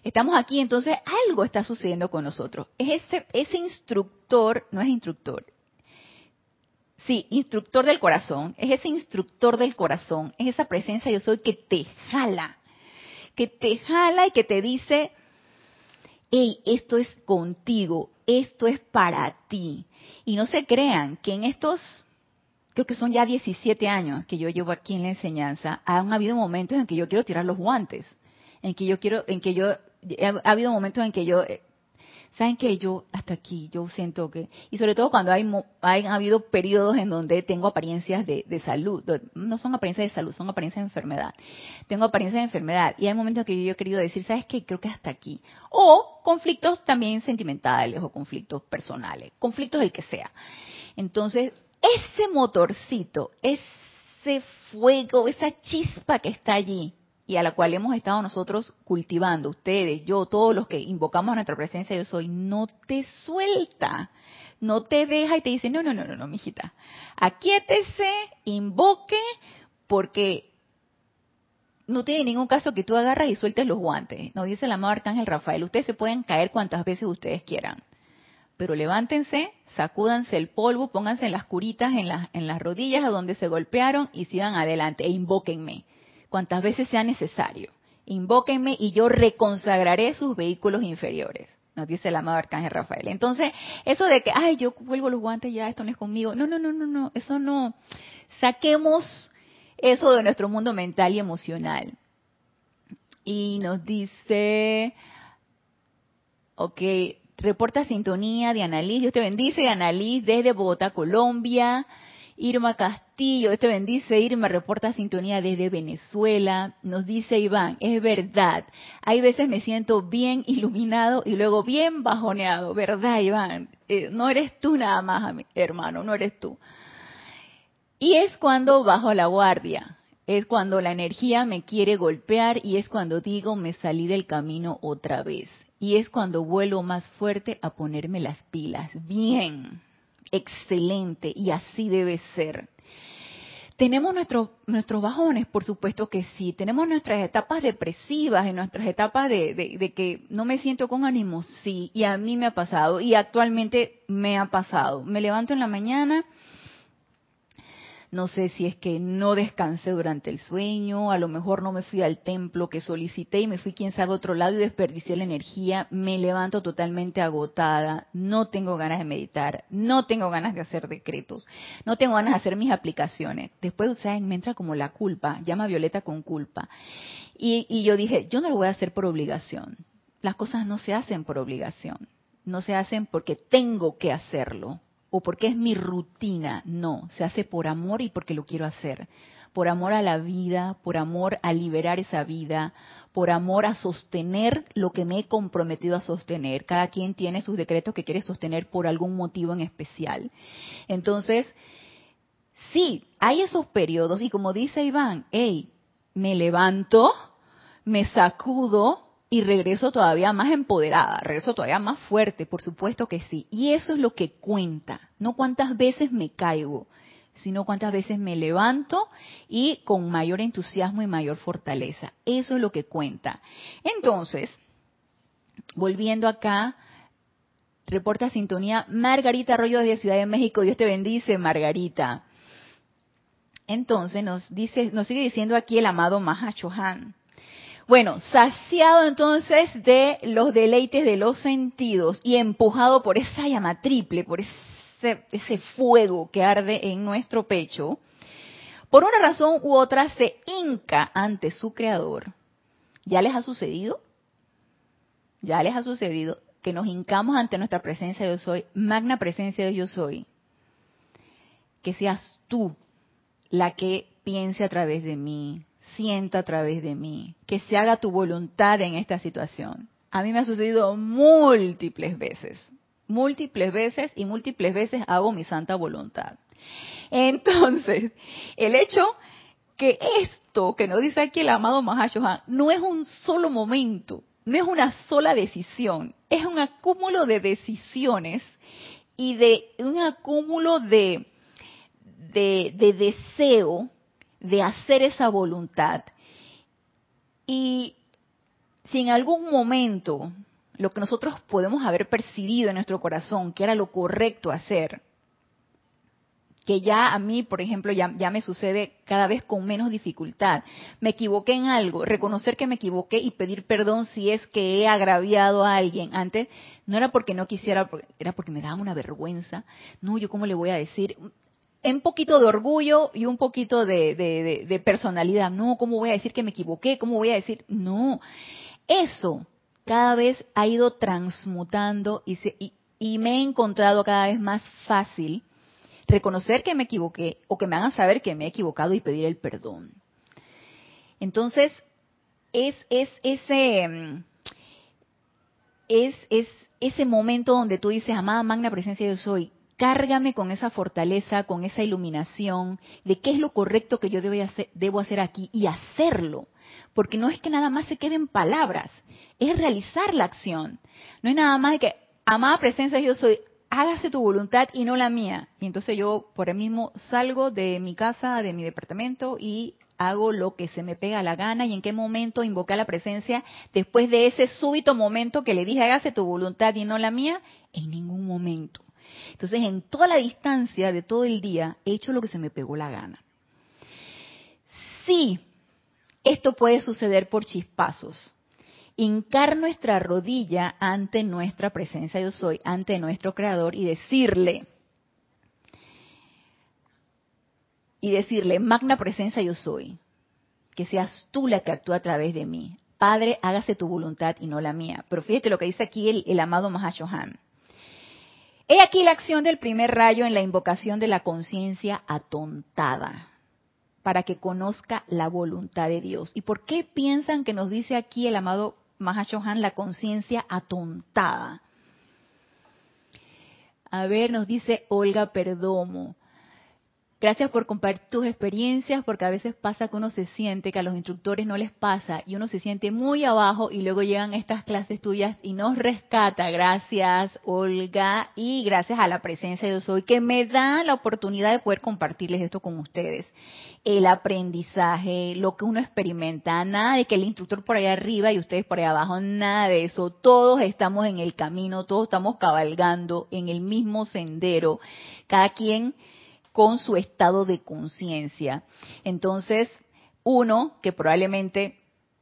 Estamos aquí, entonces algo está sucediendo con nosotros. Es ese, ese instructor, no es instructor, sí, instructor del corazón, es ese instructor del corazón, es esa presencia yo soy que te jala que te jala y que te dice, hey, esto es contigo, esto es para ti. Y no se crean que en estos, creo que son ya 17 años que yo llevo aquí en la enseñanza, han habido momentos en que yo quiero tirar los guantes, en que yo quiero, en que yo, ha habido momentos en que yo eh, saben que yo hasta aquí yo siento que y sobre todo cuando hay, hay habido periodos en donde tengo apariencias de, salud no son apariencias de salud son apariencias de enfermedad. Tengo apariencias de enfermedad y hay momentos en que yo he querido decir sabes qué creo que hasta aquí. O conflictos también sentimentales o conflictos personales conflictos el que sea. Entonces ese motorcito ese fuego esa chispa que está allí y a la cual hemos estado nosotros cultivando, ustedes, yo, todos los que invocamos a nuestra presencia yo soy, no te suelta, no te deja y te dice, no, no, no, no, no, mijita, aquíétese, invoque, porque no tiene ningún caso que tú agarras y sueltes los guantes. Nos dice el amado Arcángel Rafael, ustedes se pueden caer cuantas veces ustedes quieran, pero levántense, sacúdanse el polvo, pónganse las curitas en las, en las rodillas a donde se golpearon y sigan adelante e invóquenme cuantas veces sea necesario. Invóquenme y yo reconsagraré sus vehículos inferiores, nos dice el amado Arcángel Rafael. Entonces, eso de que, ay, yo vuelvo los guantes ya, esto no es conmigo. No, no, no, no, no, eso no. Saquemos eso de nuestro mundo mental y emocional. Y nos dice, ok, reporta sintonía de Annalise, Dios te bendice, Annalise desde Bogotá, Colombia. Irma Castillo, este bendice, Irma reporta sintonía desde Venezuela. Nos dice Iván, es verdad, hay veces me siento bien iluminado y luego bien bajoneado, ¿verdad Iván? Eh, no eres tú nada más, hermano, no eres tú. Y es cuando bajo la guardia, es cuando la energía me quiere golpear y es cuando digo me salí del camino otra vez. Y es cuando vuelo más fuerte a ponerme las pilas. Bien excelente y así debe ser. Tenemos nuestros nuestros bajones, por supuesto que sí. Tenemos nuestras etapas depresivas y nuestras etapas de, de, que no me siento con ánimo, sí. Y a mí me ha pasado y actualmente me ha pasado. Me levanto en la mañana no sé si es que no descansé durante el sueño, a lo mejor no me fui al templo que solicité y me fui quien sabe a otro lado y desperdicié la energía, me levanto totalmente agotada, no tengo ganas de meditar, no tengo ganas de hacer decretos, no tengo ganas de hacer mis aplicaciones. Después, ¿saben? Me entra como la culpa, llama Violeta con culpa. Y, y yo dije, yo no lo voy a hacer por obligación. Las cosas no se hacen por obligación, no se hacen porque tengo que hacerlo o porque es mi rutina, no, se hace por amor y porque lo quiero hacer, por amor a la vida, por amor a liberar esa vida, por amor a sostener lo que me he comprometido a sostener. Cada quien tiene sus decretos que quiere sostener por algún motivo en especial. Entonces, sí, hay esos periodos y como dice Iván, hey, me levanto, me sacudo, y regreso todavía más empoderada, regreso todavía más fuerte, por supuesto que sí. Y eso es lo que cuenta, no cuántas veces me caigo, sino cuántas veces me levanto y con mayor entusiasmo y mayor fortaleza. Eso es lo que cuenta. Entonces, volviendo acá, reporta sintonía Margarita Arroyo de Ciudad de México. Dios te bendice, Margarita. Entonces nos dice, nos sigue diciendo aquí el amado Maha Chohan. Bueno, saciado entonces de los deleites de los sentidos y empujado por esa llama triple, por ese, ese fuego que arde en nuestro pecho, por una razón u otra se hinca ante su creador. ¿Ya les ha sucedido? Ya les ha sucedido que nos hincamos ante nuestra presencia de yo soy, magna presencia de yo soy. Que seas tú la que piense a través de mí, sienta a través de mí, que se haga tu voluntad en esta situación. A mí me ha sucedido múltiples veces, múltiples veces y múltiples veces hago mi santa voluntad. Entonces, el hecho que esto que nos dice aquí el amado Mahashohan no es un solo momento, no es una sola decisión, es un acúmulo de decisiones y de un acúmulo de, de, de deseo de hacer esa voluntad. Y si en algún momento lo que nosotros podemos haber percibido en nuestro corazón, que era lo correcto hacer, que ya a mí, por ejemplo, ya, ya, me sucede cada vez con menos dificultad. Me equivoqué en algo, reconocer que me equivoqué y pedir perdón si es que he agraviado a alguien. Antes no era porque no quisiera, era porque me daba una vergüenza. No, yo cómo le voy a decir, un poquito de orgullo y un poquito de, personalidad. No, ¿cómo voy a decir que me equivoqué? ¿Cómo voy a decir? No, eso cada vez ha ido transmutando y, y, me he encontrado cada vez más fácil reconocer que me equivoqué o que me hagan saber que me he equivocado y pedir el perdón. Entonces, es, es ese, mm, es, es ese momento donde tú dices, amada magna presencia yo soy, cárgame con esa fortaleza, con esa iluminación de qué es lo correcto que yo debo hacer, debo hacer aquí y hacerlo. Porque no es que nada más se queden palabras, es realizar la acción. No es nada más de que, amada presencia, yo soy, hágase tu voluntad y no la mía. Y entonces yo por el mismo salgo de mi casa, de mi departamento y hago lo que se me pega la gana y en qué momento invocar la presencia después de ese súbito momento que le dije hágase tu voluntad y no la mía, en ningún momento. Entonces, en toda la distancia de todo el día, he hecho lo que se me pegó la gana. Sí, esto puede suceder por chispazos. Hincar nuestra rodilla ante nuestra presencia yo soy, ante nuestro creador y decirle, y decirle, magna presencia yo soy, que seas tú la que actúa a través de mí. Padre, hágase tu voluntad y no la mía. Pero fíjate lo que dice aquí el, el amado Mahashohan. He aquí la acción del primer rayo en la invocación de la conciencia atontada, para que conozca la voluntad de Dios. ¿Y por qué piensan que nos dice aquí el amado Mahashohan la conciencia atontada? A ver, nos dice Olga Perdomo. Gracias por compartir tus experiencias, porque a veces pasa que uno se siente que a los instructores no les pasa y uno se siente muy abajo y luego llegan estas clases tuyas y nos rescata. Gracias, Olga, y gracias a la presencia de Dios hoy que me da la oportunidad de poder compartirles esto con ustedes. El aprendizaje, lo que uno experimenta, nada de que el instructor por allá arriba y ustedes por allá abajo, nada de eso. Todos estamos en el camino, todos estamos cabalgando en el mismo sendero. Cada quien con su estado de conciencia. Entonces, uno que probablemente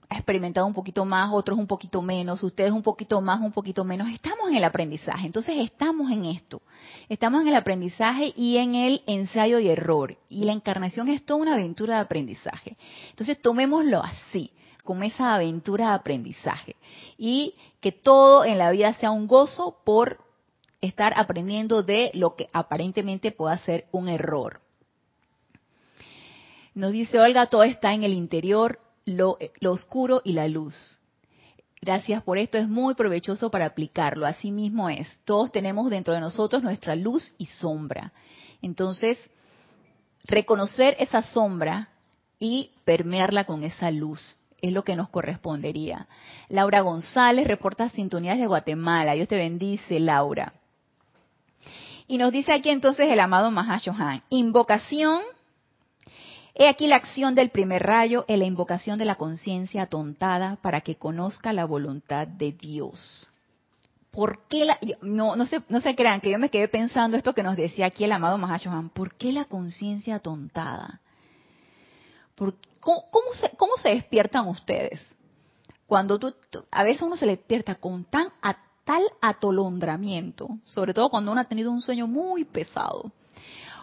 ha experimentado un poquito más, otros un poquito menos, ustedes un poquito más, un poquito menos, estamos en el aprendizaje. Entonces, estamos en esto. Estamos en el aprendizaje y en el ensayo y error. Y la encarnación es toda una aventura de aprendizaje. Entonces, tomémoslo así como esa aventura de aprendizaje y que todo en la vida sea un gozo por estar aprendiendo de lo que aparentemente pueda ser un error. Nos dice Olga, todo está en el interior, lo, oscuro y la luz. Gracias por esto, es muy provechoso para aplicarlo. Así mismo es. Todos tenemos dentro de nosotros nuestra luz y sombra. Entonces, reconocer esa sombra y permearla con esa luz es lo que nos correspondería. Laura González reporta sintonías de Guatemala. Dios te bendice, Laura. Y nos dice aquí entonces el amado Mahashohan, invocación, he aquí la acción del primer rayo en la invocación de la conciencia atontada para que conozca la voluntad de Dios. ¿Por qué la, no, se, crean que yo me quedé pensando esto que nos decía aquí el amado Mahashohan, ¿por qué la conciencia atontada? ¿Cómo, cómo, se, ¿Cómo se despiertan ustedes? Cuando tú, a veces uno se despierta con tan tal atolondramiento, sobre todo cuando uno ha tenido un sueño muy pesado,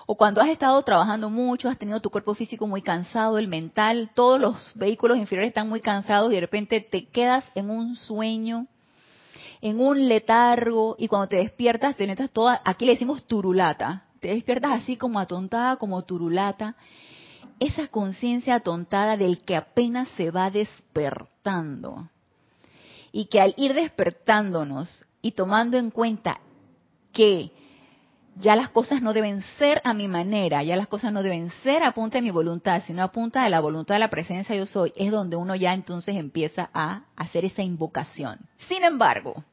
o cuando has estado trabajando mucho, has tenido tu cuerpo físico muy cansado, el mental, todos los vehículos inferiores están muy cansados y de repente te quedas en un sueño, en un letargo y cuando te despiertas te metas toda, aquí le decimos turulata, te despiertas así como atontada, como turulata, esa conciencia atontada del que apenas se va despertando y que al ir despertándonos y tomando en cuenta que ya las cosas no deben ser a mi manera, ya las cosas no deben ser a punta de mi voluntad, sino a punta de la voluntad de la presencia yo soy, es donde uno ya entonces empieza a hacer esa invocación. Sin embargo,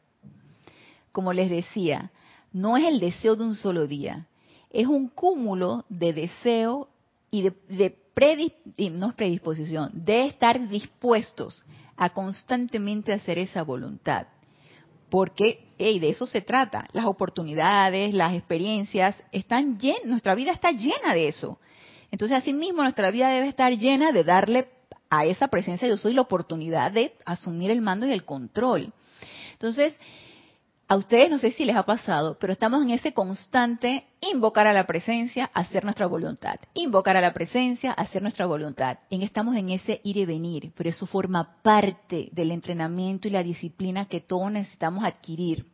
como les decía, no es el deseo de un solo día, es un cúmulo de deseo y de, de predisposición, de estar dispuestos a constantemente hacer esa voluntad. Porque de eso se trata. Las oportunidades, las experiencias, están llenas, nuestra vida está llena de eso. Entonces, asimismo, nuestra vida debe estar llena de darle a esa presencia yo soy la oportunidad de asumir el mando y el control. Entonces, a ustedes no sé si les ha pasado, pero estamos en ese constante invocar a la presencia, hacer nuestra voluntad. Invocar a la presencia, hacer nuestra voluntad. Estamos en ese ir y venir, pero eso forma parte del entrenamiento y la disciplina que todos necesitamos adquirir.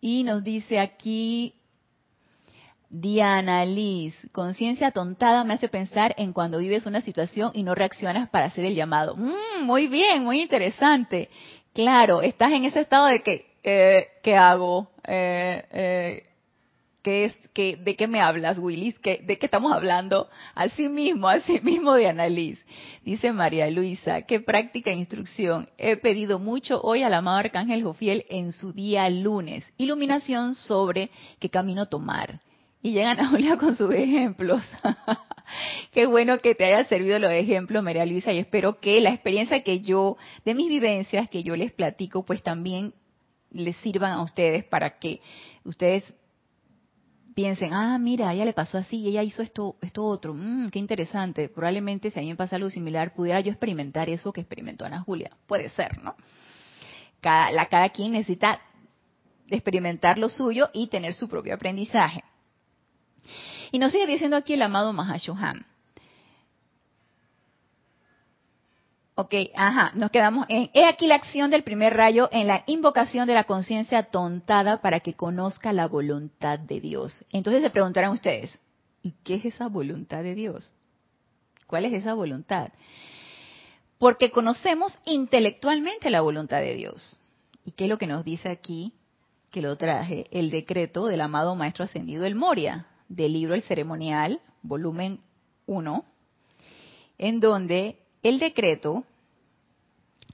Y nos dice aquí Diana Liz, conciencia tontada me hace pensar en cuando vives una situación y no reaccionas para hacer el llamado. Mm, muy bien, muy interesante. Claro, estás en ese estado de que, eh, ¿qué hago? Eh, eh, ¿qué es, qué, ¿De qué me hablas, Willis? ¿Qué, ¿De qué estamos hablando? Así mismo, (laughs) así mismo de Annalise. Dice María Luisa, qué práctica e instrucción. He pedido mucho hoy al amado Arcángel Jofiel en su día lunes. Iluminación sobre qué camino tomar. Y llegan a (laughs) Julia con sus ejemplos. (laughs) (laughs) Qué bueno que te haya servido los ejemplos, María Luisa, y espero que la experiencia que yo, de mis vivencias que yo les platico, pues también les sirvan a ustedes para que ustedes piensen, ah, mira, a ella le pasó así y ella hizo esto, esto otro, mm, qué interesante. Probablemente si a mí me pasa algo similar, pudiera yo experimentar eso que experimentó Ana Julia. Puede ser, ¿no? Cada, la, cada quien necesita experimentar lo suyo y tener su propio aprendizaje. Y nos sigue diciendo aquí el amado Mahashohan. Ok, ajá, nos quedamos en, he aquí la acción del primer rayo en la invocación de la conciencia tontada para que conozca la voluntad de Dios. Entonces se preguntarán ustedes, ¿y qué es esa voluntad de Dios? ¿Cuál es esa voluntad? Porque conocemos intelectualmente la voluntad de Dios. ¿Y qué es lo que nos dice aquí? Que lo traje, el decreto del amado Maestro Ascendido el Moria, del libro El Ceremonial, volumen 1, en donde el decreto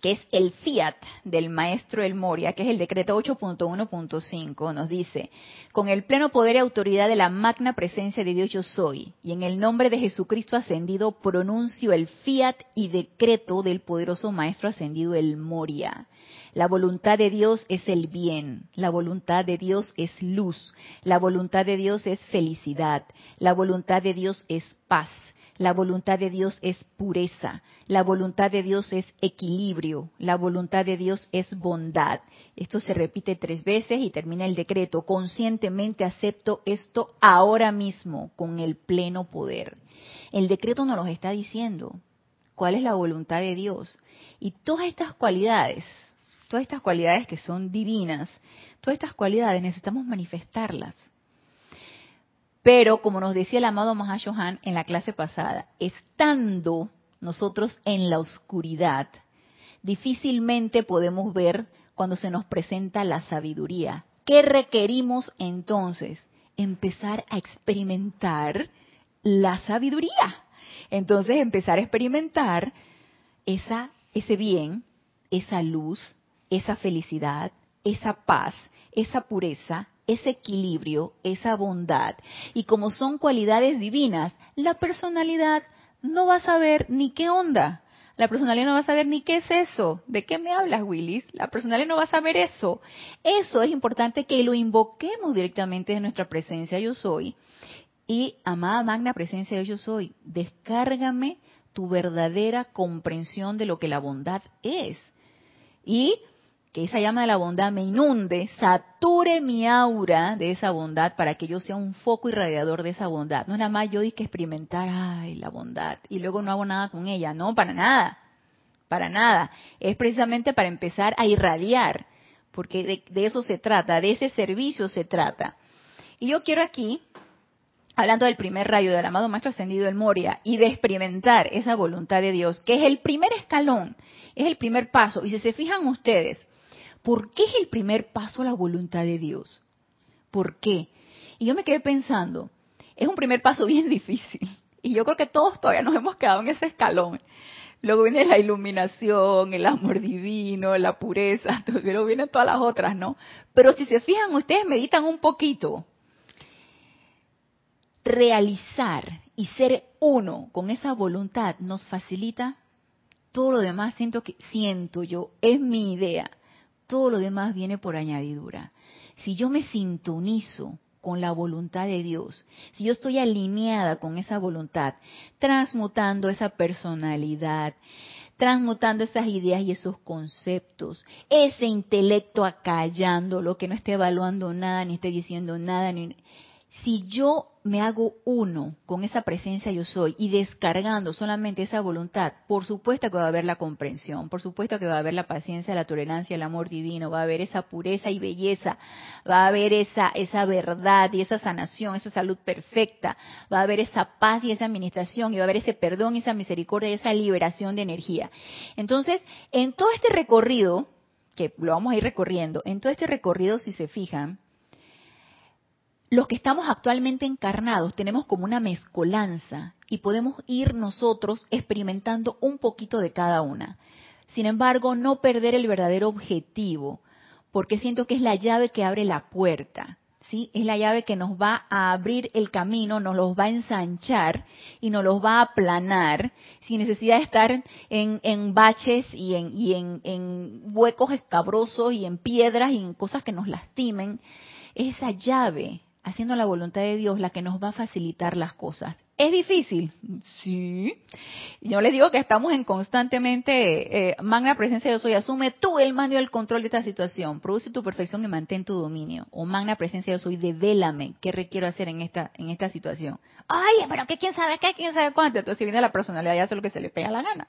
que es el fiat del maestro El Moria, que es el decreto 8.1.5, nos dice, con el pleno poder y autoridad de la magna presencia de Dios yo soy, y en el nombre de Jesucristo ascendido pronuncio el fiat y decreto del poderoso maestro ascendido El Moria. La voluntad de Dios es el bien, la voluntad de Dios es luz, la voluntad de Dios es felicidad, la voluntad de Dios es paz, la voluntad de Dios es pureza, la voluntad de Dios es equilibrio, la voluntad de Dios es bondad. Esto se repite tres veces y termina el decreto. Conscientemente acepto esto ahora mismo con el pleno poder. El decreto nos lo está diciendo. ¿Cuál es la voluntad de Dios? Y todas estas cualidades, todas estas cualidades que son divinas, todas estas cualidades necesitamos manifestarlas. Pero, como nos decía el amado Mahashohan en la clase pasada, estando nosotros en la oscuridad, difícilmente podemos ver cuando se nos presenta la sabiduría. ¿Qué requerimos entonces? Empezar a experimentar la sabiduría. Entonces, empezar a experimentar esa, ese bien, esa luz, esa felicidad, esa paz, esa pureza, ese equilibrio, esa bondad. Y como son cualidades divinas, la personalidad no va a saber ni qué onda. La personalidad no va a saber ni qué es eso. ¿De qué me hablas, Willis? La personalidad no va a saber eso. Eso es importante que lo invoquemos directamente de nuestra presencia yo soy. Y, amada magna presencia de yo soy, descárgame tu verdadera comprensión de lo que la bondad es. Y que esa llama de la bondad me inunde, sature mi aura de esa bondad para que yo sea un foco irradiador de esa bondad. No es nada más yo que experimentar, ay, la bondad, y luego no hago nada con ella. No, para nada, para nada. Es precisamente para empezar a irradiar, porque de, eso se trata, de ese servicio se trata. Y yo quiero aquí, hablando del primer rayo del amado Maestro Ascendido el Moria, y de experimentar esa voluntad de Dios, que es el primer escalón, es el primer paso. Y si se fijan ustedes, ¿Por qué es el primer paso a la voluntad de Dios? ¿Por qué? Y yo me quedé pensando, es un primer paso bien (laughs) difícil. Y yo creo que todos todavía nos hemos quedado en ese escalón. Luego viene la iluminación, el amor divino, la pureza, (laughs) luego vienen todas las otras, ¿no? Pero si se fijan, ustedes meditan un poquito. Realizar y ser uno con esa voluntad nos facilita todo lo demás. Siento que siento yo, es mi idea todo lo demás viene por añadidura. Si yo me sintonizo con la voluntad de Dios, si yo estoy alineada con esa voluntad, transmutando esa personalidad, transmutando esas ideas y esos conceptos, ese intelecto acallando lo que no esté evaluando nada, ni esté diciendo nada, ni... si yo me hago uno con esa presencia yo soy y descargando solamente esa voluntad, por supuesto que va a haber la comprensión, por supuesto que va a haber la paciencia, la tolerancia, el amor divino, va a haber esa pureza y belleza, va a haber esa, esa verdad y esa sanación, esa salud perfecta, va a haber esa paz y esa administración y va a haber ese perdón y esa misericordia y esa liberación de energía. Entonces, en todo este recorrido, que lo vamos a ir recorriendo, en todo este recorrido, si se fijan, los que estamos actualmente encarnados tenemos como una mezcolanza y podemos ir nosotros experimentando un poquito de cada una. Sin embargo, no perder el verdadero objetivo, porque siento que es la llave que abre la puerta. ¿Sí? Es la llave que nos va a abrir el camino, nos los va a ensanchar y nos los va a aplanar sin necesidad de estar en, baches y, en, y en huecos escabrosos y en piedras y en cosas que nos lastimen. Esa llave haciendo la voluntad de Dios la que nos va a facilitar las cosas. ¿Es difícil? Sí. Yo les digo que estamos en constantemente, eh, magna presencia de Dios, soy, asume tú el mando y el control de esta situación, produce tu perfección y mantén tu dominio. O magna presencia de Dios, soy, devélame qué requiero hacer en esta, en esta situación. Ay, pero que quién sabe qué, quién sabe cuánto. Entonces viene la personalidad y hace lo que se le pega la gana.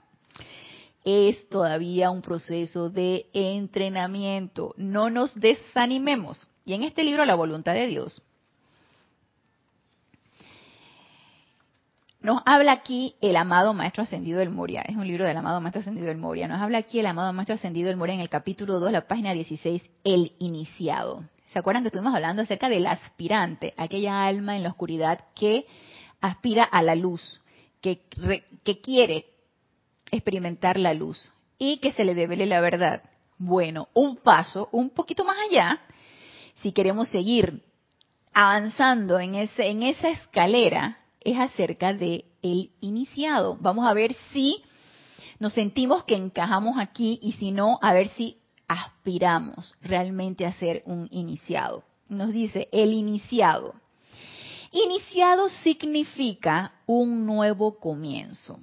Es todavía un proceso de entrenamiento. No nos desanimemos. Y en este libro, La voluntad de Dios, Nos habla aquí el amado Maestro Ascendido del Moria. Es un libro del amado Maestro Ascendido del Moria. Nos habla aquí el amado Maestro Ascendido del Moria en el capítulo 2, la página 16, el iniciado. ¿Se acuerdan que estuvimos hablando acerca del aspirante, aquella alma en la oscuridad que aspira a la luz, que, que quiere experimentar la luz y que se le devele la verdad? Bueno, un paso un poquito más allá, si queremos seguir avanzando en, ese, en esa escalera, es acerca de el iniciado. Vamos a ver si nos sentimos que encajamos aquí y si no, a ver si aspiramos realmente a ser un iniciado. Nos dice el iniciado. Iniciado significa un nuevo comienzo.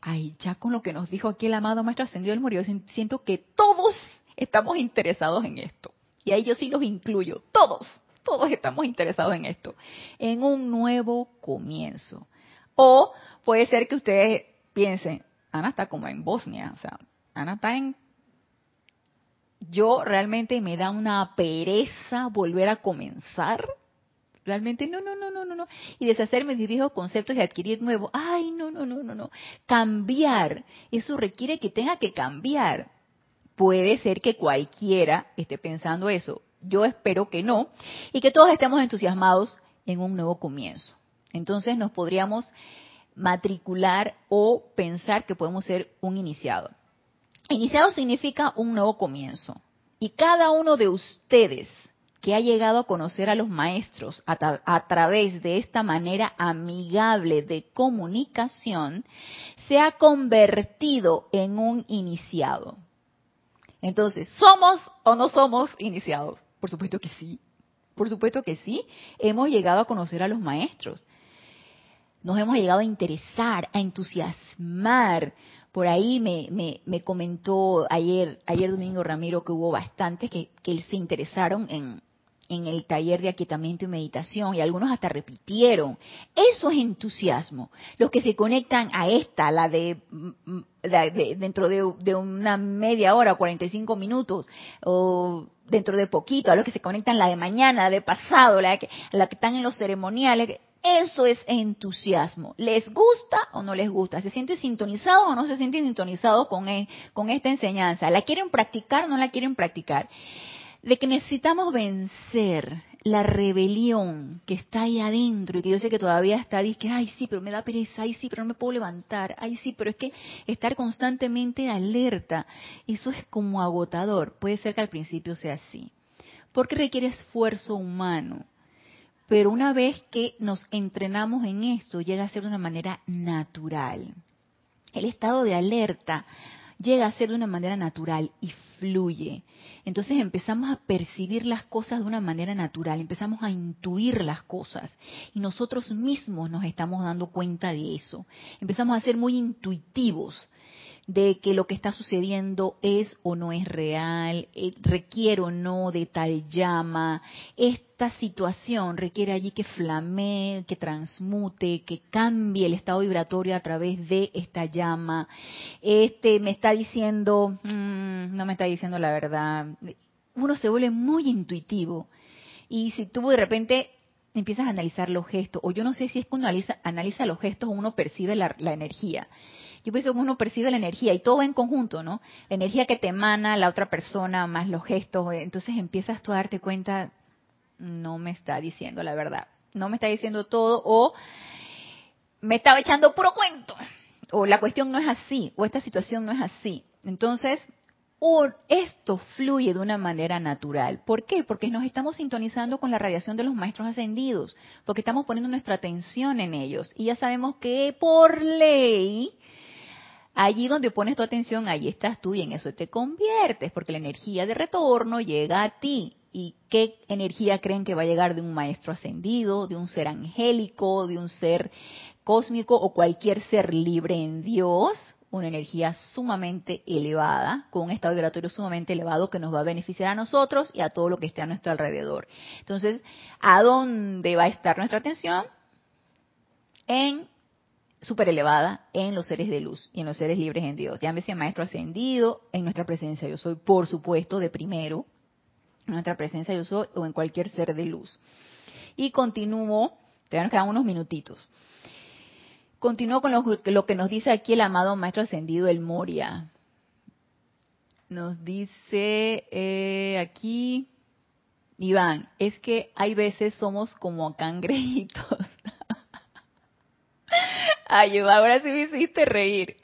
Ay, ya con lo que nos dijo aquí el amado Maestro Ascendido del Murió, siento que todos estamos interesados en esto. Y ahí yo sí los incluyo, todos, todos estamos interesados en esto, en un nuevo comienzo. O puede ser que ustedes piensen, Ana está como en Bosnia, o sea, Ana está en... Yo realmente me da una pereza volver a comenzar. Realmente no, no, no, no, no, no. Y deshacerme de viejos conceptos y adquirir nuevos. Ay, no, no, no, no, no. Cambiar. Eso requiere que tenga que cambiar. Puede ser que cualquiera esté pensando eso. Yo espero que no. Y que todos estemos entusiasmados en un nuevo comienzo. Entonces nos podríamos matricular o pensar que podemos ser un iniciado. Iniciado significa un nuevo comienzo. Y cada uno de ustedes que ha llegado a conocer a los maestros a, través de esta manera amigable de comunicación, se ha convertido en un iniciado. Entonces, ¿somos o no somos iniciados? Por supuesto que sí. Por supuesto que sí. Hemos llegado a conocer a los maestros nos hemos llegado a interesar, a entusiasmar. Por ahí me, me, comentó ayer, ayer domingo Ramiro que hubo bastantes que, que se interesaron en, en el taller de aquietamiento y meditación y algunos hasta repitieron. Eso es entusiasmo. Los que se conectan a esta, la de, mm, dentro de, de, una media hora, 45 minutos, o dentro de poquito, a los que se conectan la de mañana, la de pasado, la que, la que están en los ceremoniales, eso es entusiasmo. ¿Les gusta o no les gusta? ¿Se sienten sintonizados o no se sienten sintonizados con, e, con esta enseñanza? ¿La quieren practicar o no la quieren practicar? De que necesitamos vencer la rebelión que está ahí adentro y que yo sé que todavía está, dice, ay sí, pero me da pereza, ay sí, pero no me puedo levantar, ay sí, pero es que estar constantemente alerta, eso es como agotador. Puede ser que al principio sea así. Porque requiere esfuerzo humano pero una vez que nos entrenamos en esto, llega a ser de una manera natural. El estado de alerta llega a ser de una manera natural y fluye. Entonces empezamos a percibir las cosas de una manera natural, empezamos a intuir las cosas y nosotros mismos nos estamos dando cuenta de eso. Empezamos a ser muy intuitivos de que lo que está sucediendo es o no es real, eh, requiere o no de tal llama. Esta situación requiere allí que flamee, que transmute, que cambie el estado vibratorio a través de esta llama. Este me está diciendo, mm, no me está diciendo la verdad. Uno se vuelve muy intuitivo. Y si tú de repente empiezas a analizar los gestos, o yo no sé si es que uno analiza, analiza los gestos uno percibe la, la energía. Yo pienso que uno percibe la energía y todo en conjunto, ¿no? La energía que te emana la otra persona, más los gestos, eh, entonces empiezas tú a darte cuenta, no me está diciendo la verdad, no me está diciendo todo o me estaba echando puro cuento, o la cuestión no es así, o esta situación no es así. Entonces, esto fluye de una manera natural. ¿Por qué? Porque nos estamos sintonizando con la radiación de los maestros ascendidos, porque estamos poniendo nuestra atención en ellos. Y ya sabemos que por ley Allí donde pones tu atención, ahí estás tú y en eso te conviertes, porque la energía de retorno llega a ti. ¿Y qué energía creen que va a llegar de un maestro ascendido, de un ser angélico, de un ser cósmico o cualquier ser libre en Dios? Una energía sumamente elevada, con un estado vibratorio sumamente elevado que nos va a beneficiar a nosotros y a todo lo que esté a nuestro alrededor. Entonces, ¿a dónde va a estar nuestra atención? En súper elevada en los seres de luz y en los seres libres en Dios. Llámese maestro ascendido, en nuestra presencia yo soy, por supuesto, de primero, en nuestra presencia yo soy o en cualquier ser de luz. Y continúo, te nos quedan unos minutitos. Continúo con lo, lo, que nos dice aquí el amado maestro ascendido, el Moria. Nos dice eh, aquí, Iván, es que hay veces somos como cangrejitos. Ay, ahora sí me hiciste reír.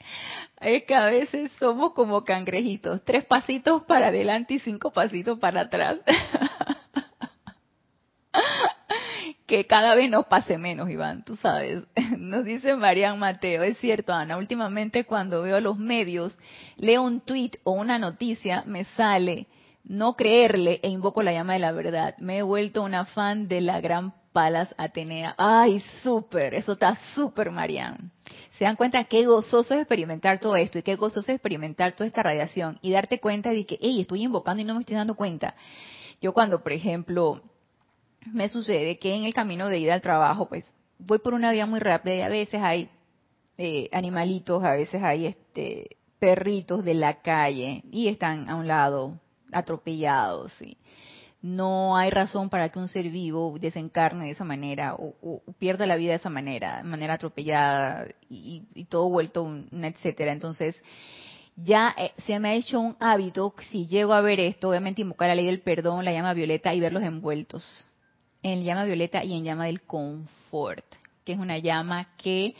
Es que a veces somos como cangrejitos, tres pasitos para adelante y cinco pasitos para atrás. (laughs) que cada vez nos pase menos, Iván, tú sabes. (laughs) Nos dice Marian Mateo, es cierto, Ana, últimamente cuando veo los medios, leo un tweet o una noticia, me sale no creerle e invoco la llama de la verdad. Me he vuelto una fan de la gran Palas Atenea. Ay, súper, eso está súper, Marian. Se dan cuenta qué gozoso es experimentar todo esto y qué gozoso es experimentar toda esta radiación y darte cuenta de que, hey, estoy invocando y no me estoy dando cuenta. Yo cuando, por ejemplo, me sucede que en el camino de ida al trabajo, pues voy por una vía muy rápida y a veces hay eh, animalitos, a veces hay este perritos de la calle y están a un lado atropellados. ¿sí? No hay razón para que un ser vivo desencarne de esa manera o, pierda la vida de esa manera, de manera atropellada y, todo vuelto un, etcétera. Entonces, ya eh, se me ha hecho un hábito, si llego a ver esto, obviamente invocar la ley del perdón, la llama violeta y verlos envueltos en llama violeta y en llama del confort, que es una llama que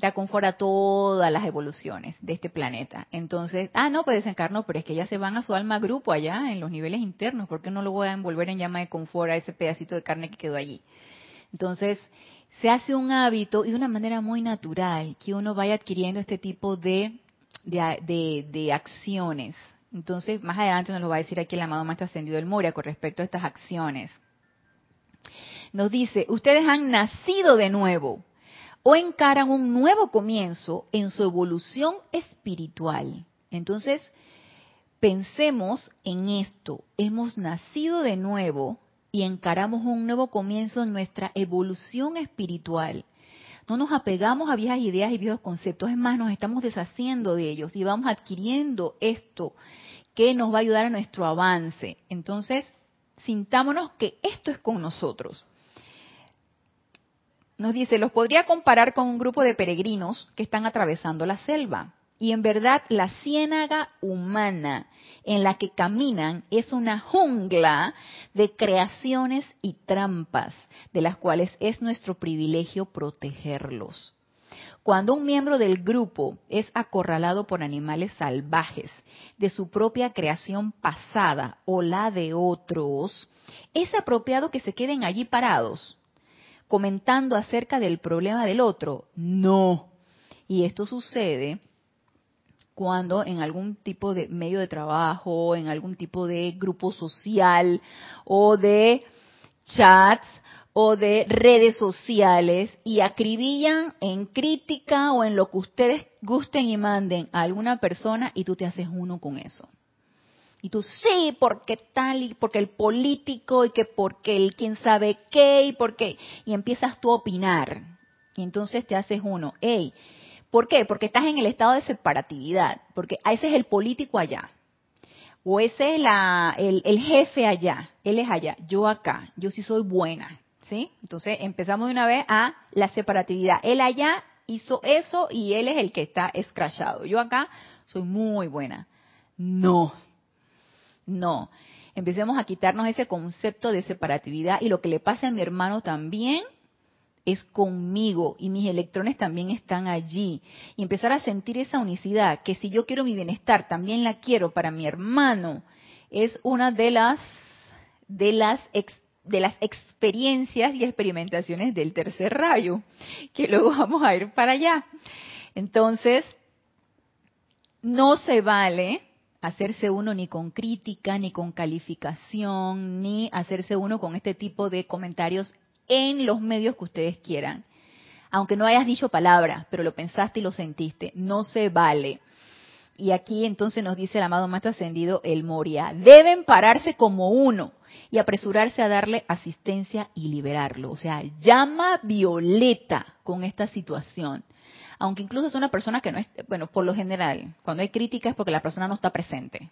da confort a todas las evoluciones de este planeta. Entonces, ah, no, pues desencarno, pero es que ya se van a su alma grupo allá, en los niveles internos, ¿por qué no lo voy a envolver en llama de confort a ese pedacito de carne que quedó allí? Entonces, se hace un hábito y de una manera muy natural que uno vaya adquiriendo este tipo de, de, de, acciones. Entonces, más adelante nos lo va a decir aquí el amado Maestro Ascendido del Moria con respecto a estas acciones. Nos dice, ustedes han nacido de nuevo o encaran un nuevo comienzo en su evolución espiritual. Entonces, pensemos en esto. Hemos nacido de nuevo y encaramos un nuevo comienzo en nuestra evolución espiritual. No nos apegamos a viejas ideas y viejos conceptos, es más, nos estamos deshaciendo de ellos y vamos adquiriendo esto que nos va a ayudar a nuestro avance. Entonces, sintámonos que esto es con nosotros. Nos dice, los podría comparar con un grupo de peregrinos que están atravesando la selva. Y en verdad la ciénaga humana en la que caminan es una jungla de creaciones y trampas, de las cuales es nuestro privilegio protegerlos. Cuando un miembro del grupo es acorralado por animales salvajes de su propia creación pasada o la de otros, es apropiado que se queden allí parados, comentando acerca del problema del otro. No. Y esto sucede cuando en algún tipo de medio de trabajo, en algún tipo de grupo social o de chats o de redes sociales y acribillan en crítica o en lo que ustedes gusten y manden a alguna persona y tú te haces uno con eso. Y tú, sí, porque tal, y porque el político, y que porque el quién sabe qué, y porque, y empiezas tú a opinar. Y entonces te haces uno, hey, ¿por qué? Porque estás en el estado de separatividad, porque ese es el político allá, o ese es la, el, el jefe allá, él es allá, yo acá, yo sí soy buena, ¿sí? Entonces empezamos de una vez a la separatividad. Él allá hizo eso y él es el que está escrachado. Yo acá soy muy buena. No, no. Empecemos a quitarnos ese concepto de separatividad y lo que le pasa a mi hermano también es conmigo y mis electrones también están allí. Y empezar a sentir esa unicidad, que si yo quiero mi bienestar, también la quiero para mi hermano, es una de las de las de las experiencias y experimentaciones del tercer rayo, que luego (laughs) vamos a ir para allá. Entonces, no se vale hacerse uno ni con crítica, ni con calificación, ni hacerse uno con este tipo de comentarios en los medios que ustedes quieran. Aunque no hayas dicho palabra, pero lo pensaste y lo sentiste, no se vale. Y aquí entonces nos dice el amado Maestro Ascendido el Moria, deben pararse como uno y apresurarse a darle asistencia y liberarlo. O sea, llama violeta con esta situación aunque incluso es una persona que no es, bueno, por lo general, cuando hay crítica es porque la persona no está presente.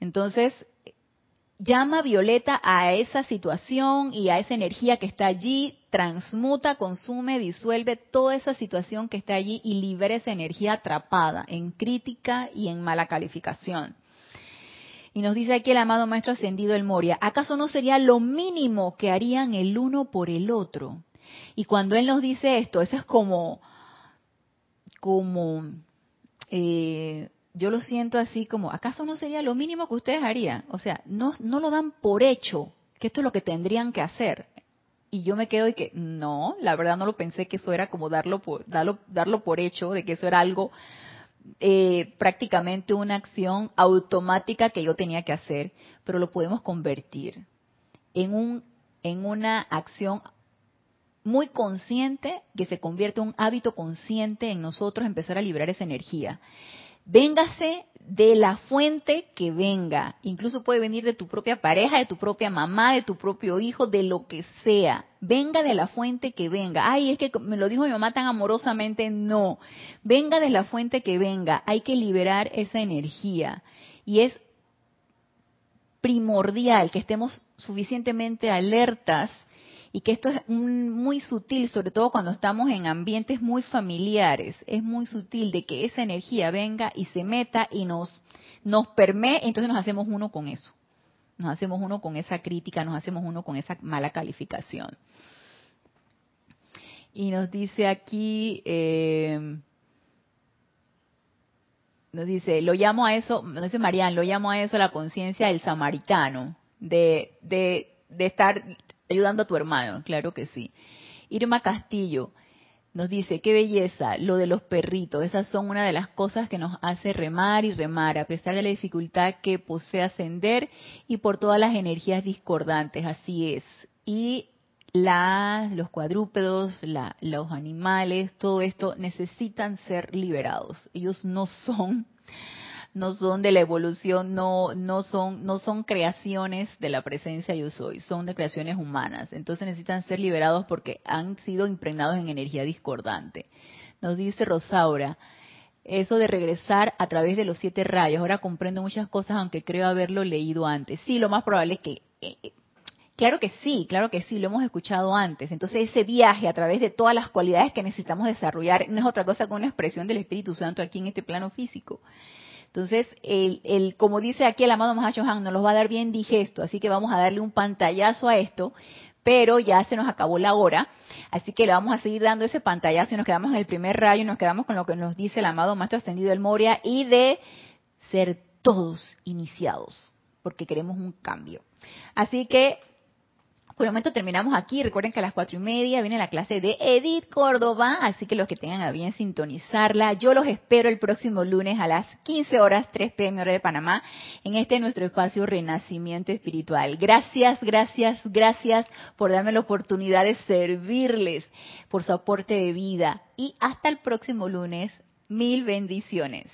Entonces, llama Violeta a esa situación y a esa energía que está allí, transmuta, consume, disuelve toda esa situación que está allí y libera esa energía atrapada en crítica y en mala calificación. Y nos dice aquí el amado Maestro Ascendido el Moria, ¿acaso no sería lo mínimo que harían el uno por el otro? Y cuando Él nos dice esto, eso es como, como, eh, yo lo siento así como, ¿acaso no sería lo mínimo que ustedes harían? O sea, no, no lo dan por hecho, que esto es lo que tendrían que hacer. Y yo me quedo y que, no, la verdad no lo pensé que eso era como darlo por, darlo, darlo por hecho, de que eso era algo eh, prácticamente una acción automática que yo tenía que hacer, pero lo podemos convertir en un en una acción muy consciente que se convierte en un hábito consciente en nosotros empezar a liberar esa energía. Véngase de la fuente que venga. Incluso puede venir de tu propia pareja, de tu propia mamá, de tu propio hijo, de lo que sea. Venga de la fuente que venga. Ay, es que me lo dijo mi mamá tan amorosamente. No. Venga de la fuente que venga. Hay que liberar esa energía. Y es primordial que estemos suficientemente alertas y que esto es muy sutil, sobre todo cuando estamos en ambientes muy familiares, es muy sutil de que esa energía venga y se meta y nos, nos permee, entonces nos hacemos uno con eso. Nos hacemos uno con esa crítica, nos hacemos uno con esa mala calificación. Y nos dice aquí, eh, nos dice, lo llamo a eso, nos dice Marian, lo llamo a eso la conciencia del samaritano, de, de, de estar ayudando a tu hermano, claro que sí. Irma Castillo nos dice, qué belleza, lo de los perritos, esas son una de las cosas que nos hace remar y remar, a pesar de la dificultad que posee ascender y por todas las energías discordantes, así es. Y la, los cuadrúpedos, la, los animales, todo esto necesitan ser liberados. Ellos no son no son de la evolución, no, no, son, no son creaciones de la presencia yo soy, son de creaciones humanas. Entonces necesitan ser liberados porque han sido impregnados en energía discordante. Nos dice Rosaura, eso de regresar a través de los siete rayos. Ahora comprendo muchas cosas, aunque creo haberlo leído antes. Sí, lo más probable es que... Eh, eh, claro que sí, claro que sí, lo hemos escuchado antes. Entonces ese viaje a través de todas las cualidades que necesitamos desarrollar no es otra cosa que una expresión del Espíritu Santo aquí en este plano físico. Entonces, el, el, como dice aquí el amado Han, nos los va a dar bien digesto, así que vamos a darle un pantallazo a esto, pero ya se nos acabó la hora, así que le vamos a seguir dando ese pantallazo y nos quedamos en el primer rayo y nos quedamos con lo que nos dice el amado Maestro Ascendido del Moria y de ser todos iniciados, porque queremos un cambio. Así que por el momento terminamos aquí. Recuerden que a las cuatro y media viene la clase de Edith Córdoba, así que los que tengan a bien sintonizarla, yo los espero el próximo lunes a las 15 horas, 3 pm hora de Panamá, en este nuestro espacio Renacimiento Espiritual. Gracias, gracias, gracias por darme la oportunidad de servirles, por su aporte de vida y hasta el próximo lunes. Mil bendiciones.